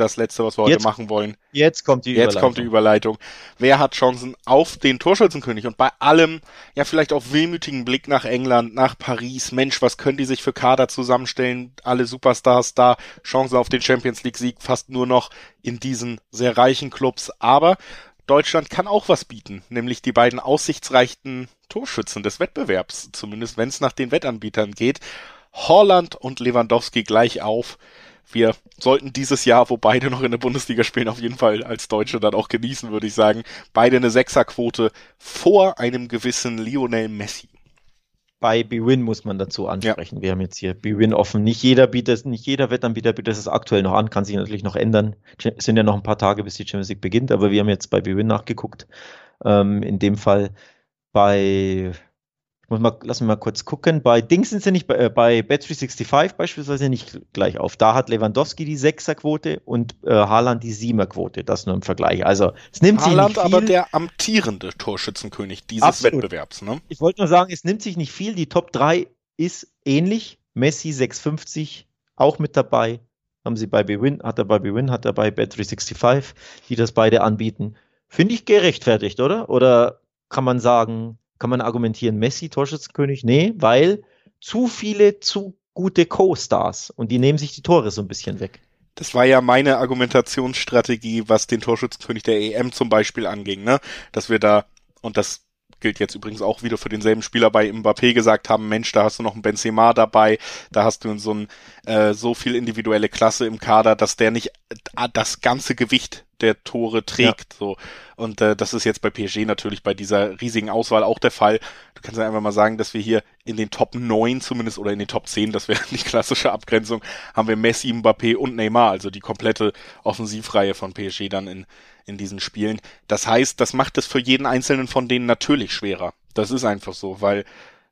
A: das letzte, was wir heute machen wollen.
B: Jetzt kommt die
A: Überleitung. Jetzt kommt die Überleitung. Wer hat Chancen auf den Torschützenkönig? Und bei allem, ja, vielleicht auch wehmütigen Blick nach England, nach Paris. Mensch, was können die sich für Kader zusammenstellen? Alle Superstars da. Chancen auf den Champions League Sieg fast nur noch in diesen sehr reichen Clubs. Aber Deutschland kann auch was bieten, nämlich die beiden aussichtsreichen Torschützen des Wettbewerbs, zumindest wenn es nach den Wettanbietern geht. Holland und Lewandowski gleich auf wir sollten dieses Jahr, wo beide noch in der Bundesliga spielen, auf jeden Fall als Deutsche dann auch genießen, würde ich sagen. Beide eine Sechserquote vor einem gewissen Lionel Messi.
B: Bei BWin muss man dazu ansprechen. Ja. Wir haben jetzt hier BWin offen. Nicht jeder bietet, nicht jeder Wettanbieter bietet es aktuell noch an, kann sich natürlich noch ändern. Es sind ja noch ein paar Tage, bis die Champions League beginnt, aber wir haben jetzt bei BWin nachgeguckt. Ähm, in dem Fall bei muss mal, lass mich mal kurz gucken. Bei Dings sind sie nicht, bei, äh, bei Bet365 beispielsweise nicht gleich auf. Da hat Lewandowski die Sechserquote und äh, Haaland die Siemerquote. Das nur im Vergleich. Also es nimmt Haaland sich nicht
A: viel. aber der amtierende Torschützenkönig dieses Absolut. Wettbewerbs. Ne?
B: Ich wollte nur sagen, es nimmt sich nicht viel. Die Top 3 ist ähnlich. Messi 650 auch mit dabei. Haben sie bei BWin, hat er bei BWin, hat er bei Bet365, die das beide anbieten. Finde ich gerechtfertigt, oder? Oder kann man sagen, kann man argumentieren, Messi Torschützenkönig? Nee, weil zu viele zu gute Co-Stars und die nehmen sich die Tore so ein bisschen weg.
A: Das war ja meine Argumentationsstrategie, was den Torschützenkönig der EM zum Beispiel anging, ne? Dass wir da, und das gilt jetzt übrigens auch wieder für denselben Spieler bei Mbappé gesagt haben, Mensch, da hast du noch einen Benzema dabei, da hast du so ein äh, so viel individuelle Klasse im Kader, dass der nicht äh, das ganze Gewicht der Tore trägt. Ja. So. Und äh, das ist jetzt bei PSG natürlich bei dieser riesigen Auswahl auch der Fall. Du kannst ja einfach mal sagen, dass wir hier in den Top 9 zumindest oder in den Top 10, das wäre [laughs] die klassische Abgrenzung, haben wir Messi, Mbappé und Neymar, also die komplette Offensivreihe von PSG dann in, in diesen Spielen. Das heißt, das macht es für jeden einzelnen von denen natürlich schwerer. Das ist einfach so, weil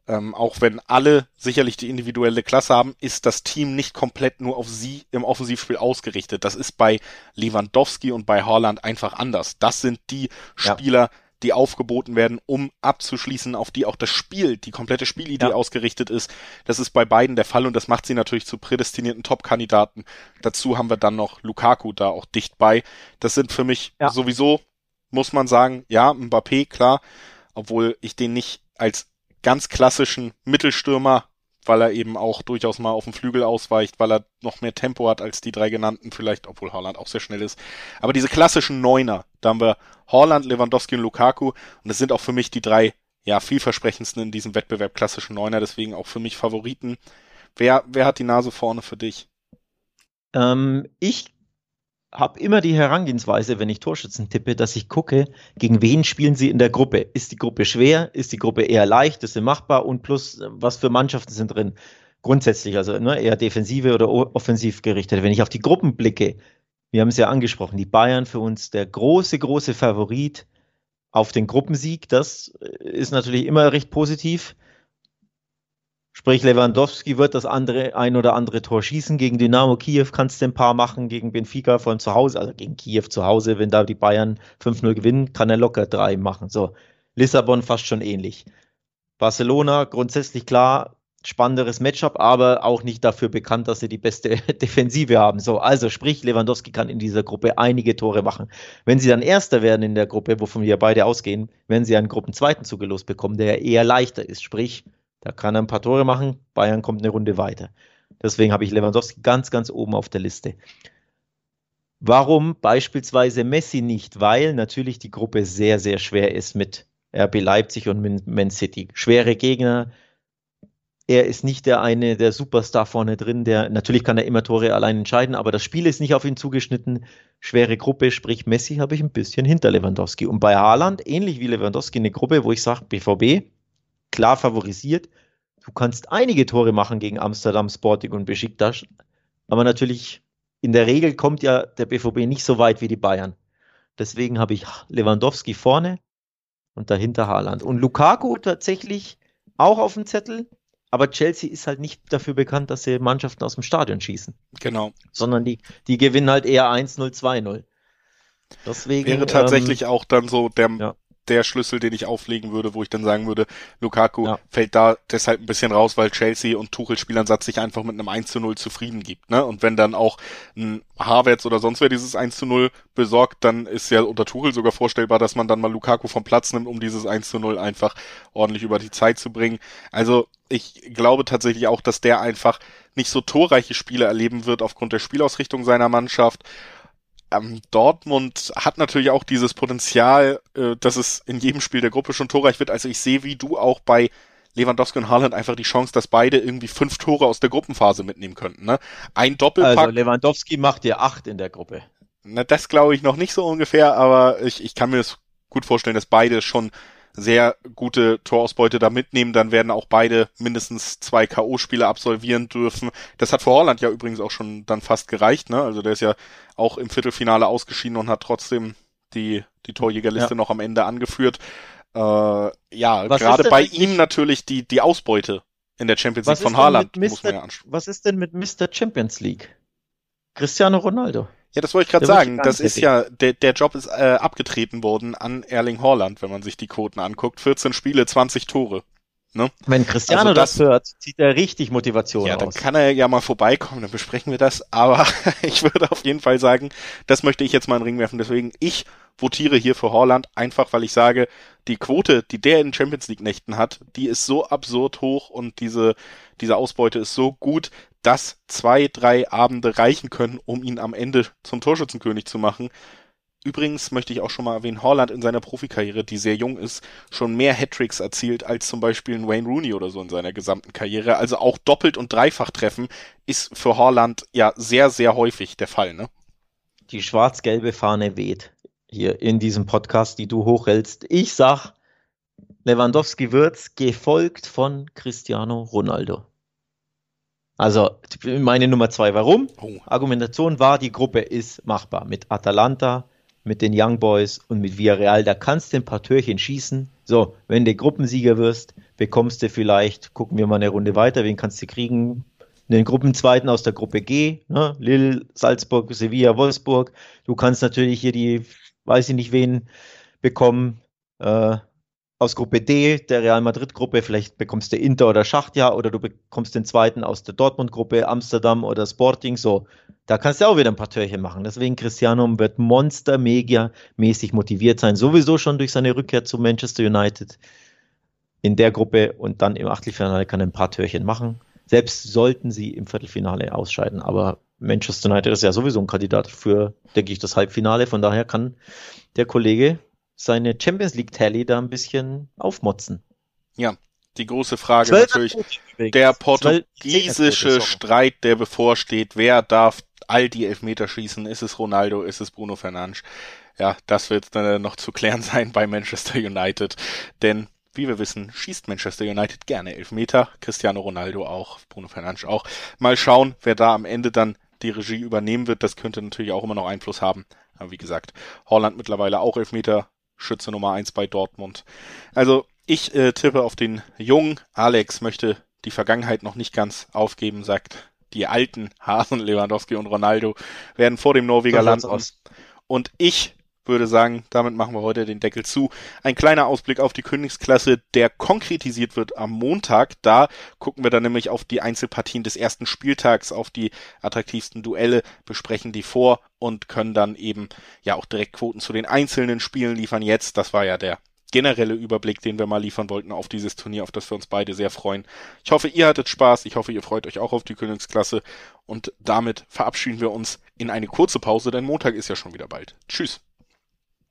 A: ähm, auch wenn alle sicherlich die individuelle Klasse haben, ist das Team nicht komplett nur auf sie im Offensivspiel ausgerichtet. Das ist bei Lewandowski und bei Haaland einfach anders. Das sind die Spieler, ja. die aufgeboten werden, um abzuschließen, auf die auch das Spiel, die komplette Spielidee ja. ausgerichtet ist. Das ist bei beiden der Fall und das macht sie natürlich zu prädestinierten Top-Kandidaten. Dazu haben wir dann noch Lukaku da auch dicht bei. Das sind für mich ja. sowieso, muss man sagen, ja, Mbappé, klar, obwohl ich den nicht als ganz klassischen Mittelstürmer, weil er eben auch durchaus mal auf dem Flügel ausweicht, weil er noch mehr Tempo hat als die drei genannten, vielleicht, obwohl Holland auch sehr schnell ist. Aber diese klassischen Neuner, da haben wir Holland, Lewandowski und Lukaku und das sind auch für mich die drei ja, vielversprechendsten in diesem Wettbewerb klassischen Neuner, deswegen auch für mich Favoriten. Wer, wer hat die Nase vorne für dich?
B: Ähm, ich habe immer die Herangehensweise, wenn ich Torschützen tippe, dass ich gucke, gegen wen spielen sie in der Gruppe. Ist die Gruppe schwer? Ist die Gruppe eher leicht? Ist sie machbar? Und plus, was für Mannschaften sind drin? Grundsätzlich, also ne, eher defensive oder offensiv gerichtet. Wenn ich auf die Gruppen blicke, wir haben es ja angesprochen, die Bayern für uns der große, große Favorit auf den Gruppensieg. Das ist natürlich immer recht positiv. Sprich, Lewandowski wird das andere, ein oder andere Tor schießen. Gegen Dynamo Kiew kannst du ein paar machen, gegen Benfica von zu Hause, also gegen Kiew zu Hause, wenn da die Bayern 5-0 gewinnen, kann er locker drei machen. So, Lissabon fast schon ähnlich. Barcelona grundsätzlich klar, spannenderes Matchup, aber auch nicht dafür bekannt, dass sie die beste [laughs] Defensive haben. So, also sprich, Lewandowski kann in dieser Gruppe einige Tore machen. Wenn sie dann Erster werden in der Gruppe, wovon wir beide ausgehen, werden sie einen Gruppenzweiten zugelost bekommen, der eher leichter ist. Sprich, da kann er ein paar Tore machen. Bayern kommt eine Runde weiter. Deswegen habe ich Lewandowski ganz, ganz oben auf der Liste. Warum beispielsweise Messi nicht? Weil natürlich die Gruppe sehr, sehr schwer ist mit RB Leipzig und Man City. Schwere Gegner. Er ist nicht der eine, der Superstar vorne drin, der natürlich kann er immer Tore allein entscheiden, aber das Spiel ist nicht auf ihn zugeschnitten. Schwere Gruppe, sprich Messi habe ich ein bisschen hinter Lewandowski. Und bei Haaland, ähnlich wie Lewandowski, eine Gruppe, wo ich sage, BVB, klar favorisiert. Du kannst einige Tore machen gegen Amsterdam, Sporting und Besiktas, aber natürlich in der Regel kommt ja der BVB nicht so weit wie die Bayern. Deswegen habe ich Lewandowski vorne und dahinter Haaland. Und Lukaku tatsächlich auch auf dem Zettel, aber Chelsea ist halt nicht dafür bekannt, dass sie Mannschaften aus dem Stadion schießen.
A: Genau.
B: Sondern die, die gewinnen halt eher 1-0, 2-0. Deswegen,
A: Wäre tatsächlich ähm, auch dann so der, ja der Schlüssel, den ich auflegen würde, wo ich dann sagen würde, Lukaku ja. fällt da deshalb ein bisschen raus, weil Chelsea und Tuchel Spielansatz sich einfach mit einem 1 zu 0 zufrieden gibt. Ne? Und wenn dann auch ein Havertz oder sonst wer dieses 1 zu 0 besorgt, dann ist ja unter Tuchel sogar vorstellbar, dass man dann mal Lukaku vom Platz nimmt, um dieses 1 zu 0 einfach ordentlich über die Zeit zu bringen. Also ich glaube tatsächlich auch, dass der einfach nicht so torreiche Spiele erleben wird aufgrund der Spielausrichtung seiner Mannschaft ähm, Dortmund hat natürlich auch dieses Potenzial, äh, dass es in jedem Spiel der Gruppe schon torreich wird. Also ich sehe, wie du auch bei Lewandowski und Haaland einfach die Chance, dass beide irgendwie fünf Tore aus der Gruppenphase mitnehmen könnten. Ne? Ein Doppelpack. Also
B: Lewandowski macht dir acht in der Gruppe.
A: Na, das glaube ich noch nicht so ungefähr, aber ich, ich kann mir das gut vorstellen, dass beide schon sehr gute Torausbeute da mitnehmen, dann werden auch beide mindestens zwei K.O.-Spiele absolvieren dürfen. Das hat für Holland ja übrigens auch schon dann fast gereicht, ne? Also der ist ja auch im Viertelfinale ausgeschieden und hat trotzdem die, die Torjägerliste ja. noch am Ende angeführt. Äh, ja, gerade bei ihm natürlich die, die Ausbeute in der Champions League von Haaland
B: muss man ja anschauen. Was ist denn mit Mr. Champions League? Cristiano Ronaldo.
A: Ja, das wollte ich gerade sagen. Das ist ja, der, der Job ist äh, abgetreten worden an Erling Haaland, wenn man sich die Quoten anguckt. 14 Spiele, 20 Tore. Ne?
B: Wenn Cristiano also das, das, hört, zieht er richtig Motivation
A: ja, aus. Ja, dann kann er ja mal vorbeikommen, dann besprechen wir das. Aber [laughs] ich würde auf jeden Fall sagen, das möchte ich jetzt mal in den Ring werfen. Deswegen, ich votiere hier für Holland, einfach weil ich sage, die Quote, die der in Champions League Nächten hat, die ist so absurd hoch und diese, diese Ausbeute ist so gut, dass zwei, drei Abende reichen können, um ihn am Ende zum Torschützenkönig zu machen. Übrigens möchte ich auch schon mal erwähnen, Holland in seiner Profikarriere, die sehr jung ist, schon mehr Hattricks erzielt als zum Beispiel ein Wayne Rooney oder so in seiner gesamten Karriere. Also auch doppelt und dreifach treffen ist für Holland ja sehr, sehr häufig der Fall, ne?
B: Die schwarz-gelbe Fahne weht hier in diesem Podcast, die du hochhältst. Ich sag, Lewandowski wird's, gefolgt von Cristiano Ronaldo. Also meine Nummer zwei. Warum? Oh. Argumentation war, die Gruppe ist machbar. Mit Atalanta, mit den Young Boys und mit Villarreal. Da kannst du ein paar Türchen schießen. So, wenn du Gruppensieger wirst, bekommst du vielleicht, gucken wir mal eine Runde weiter, wen kannst du kriegen? Den Gruppenzweiten aus der Gruppe G, ne? Lille, Salzburg, Sevilla, Wolfsburg. Du kannst natürlich hier die, weiß ich nicht wen, bekommen. Äh, aus Gruppe D, der Real Madrid-Gruppe, vielleicht bekommst du Inter oder Schachtja oder du bekommst den zweiten aus der Dortmund-Gruppe, Amsterdam oder Sporting, so. Da kannst du auch wieder ein paar Türchen machen. Deswegen Cristiano wird monster-mega-mäßig motiviert sein, sowieso schon durch seine Rückkehr zu Manchester United in der Gruppe und dann im Achtelfinale kann er ein paar Türchen machen. Selbst sollten sie im Viertelfinale ausscheiden, aber Manchester United ist ja sowieso ein Kandidat für, denke ich, das Halbfinale. Von daher kann der Kollege seine Champions League Tally da ein bisschen aufmotzen.
A: Ja, die große Frage natürlich, der portugiesische Streit, der bevorsteht, wer darf all die Elfmeter schießen? Ist es Ronaldo, ist es Bruno Fernandes? Ja, das wird dann noch zu klären [laughs] sein bei Manchester United, denn wie wir wissen, schießt Manchester United gerne Elfmeter, Cristiano Ronaldo auch, Bruno Fernandes auch. Mal schauen, wer da am Ende dann die Regie übernehmen wird, das könnte natürlich auch immer noch Einfluss haben. Aber wie gesagt, Holland mittlerweile auch Elfmeter Schütze Nummer eins bei Dortmund. Also ich äh, tippe auf den Jungen. Alex möchte die Vergangenheit noch nicht ganz aufgeben, sagt die alten Hasen Lewandowski und Ronaldo werden vor dem Norweger landen. Und ich würde sagen, damit machen wir heute den Deckel zu. Ein kleiner Ausblick auf die Königsklasse, der konkretisiert wird am Montag. Da gucken wir dann nämlich auf die Einzelpartien des ersten Spieltags, auf die attraktivsten Duelle, besprechen die vor und können dann eben ja auch direkt Quoten zu den einzelnen Spielen liefern. Jetzt, das war ja der generelle Überblick, den wir mal liefern wollten auf dieses Turnier, auf das wir uns beide sehr freuen. Ich hoffe, ihr hattet Spaß. Ich hoffe, ihr freut euch auch auf die Königsklasse. Und damit verabschieden wir uns in eine kurze Pause, denn Montag ist ja schon wieder bald. Tschüss.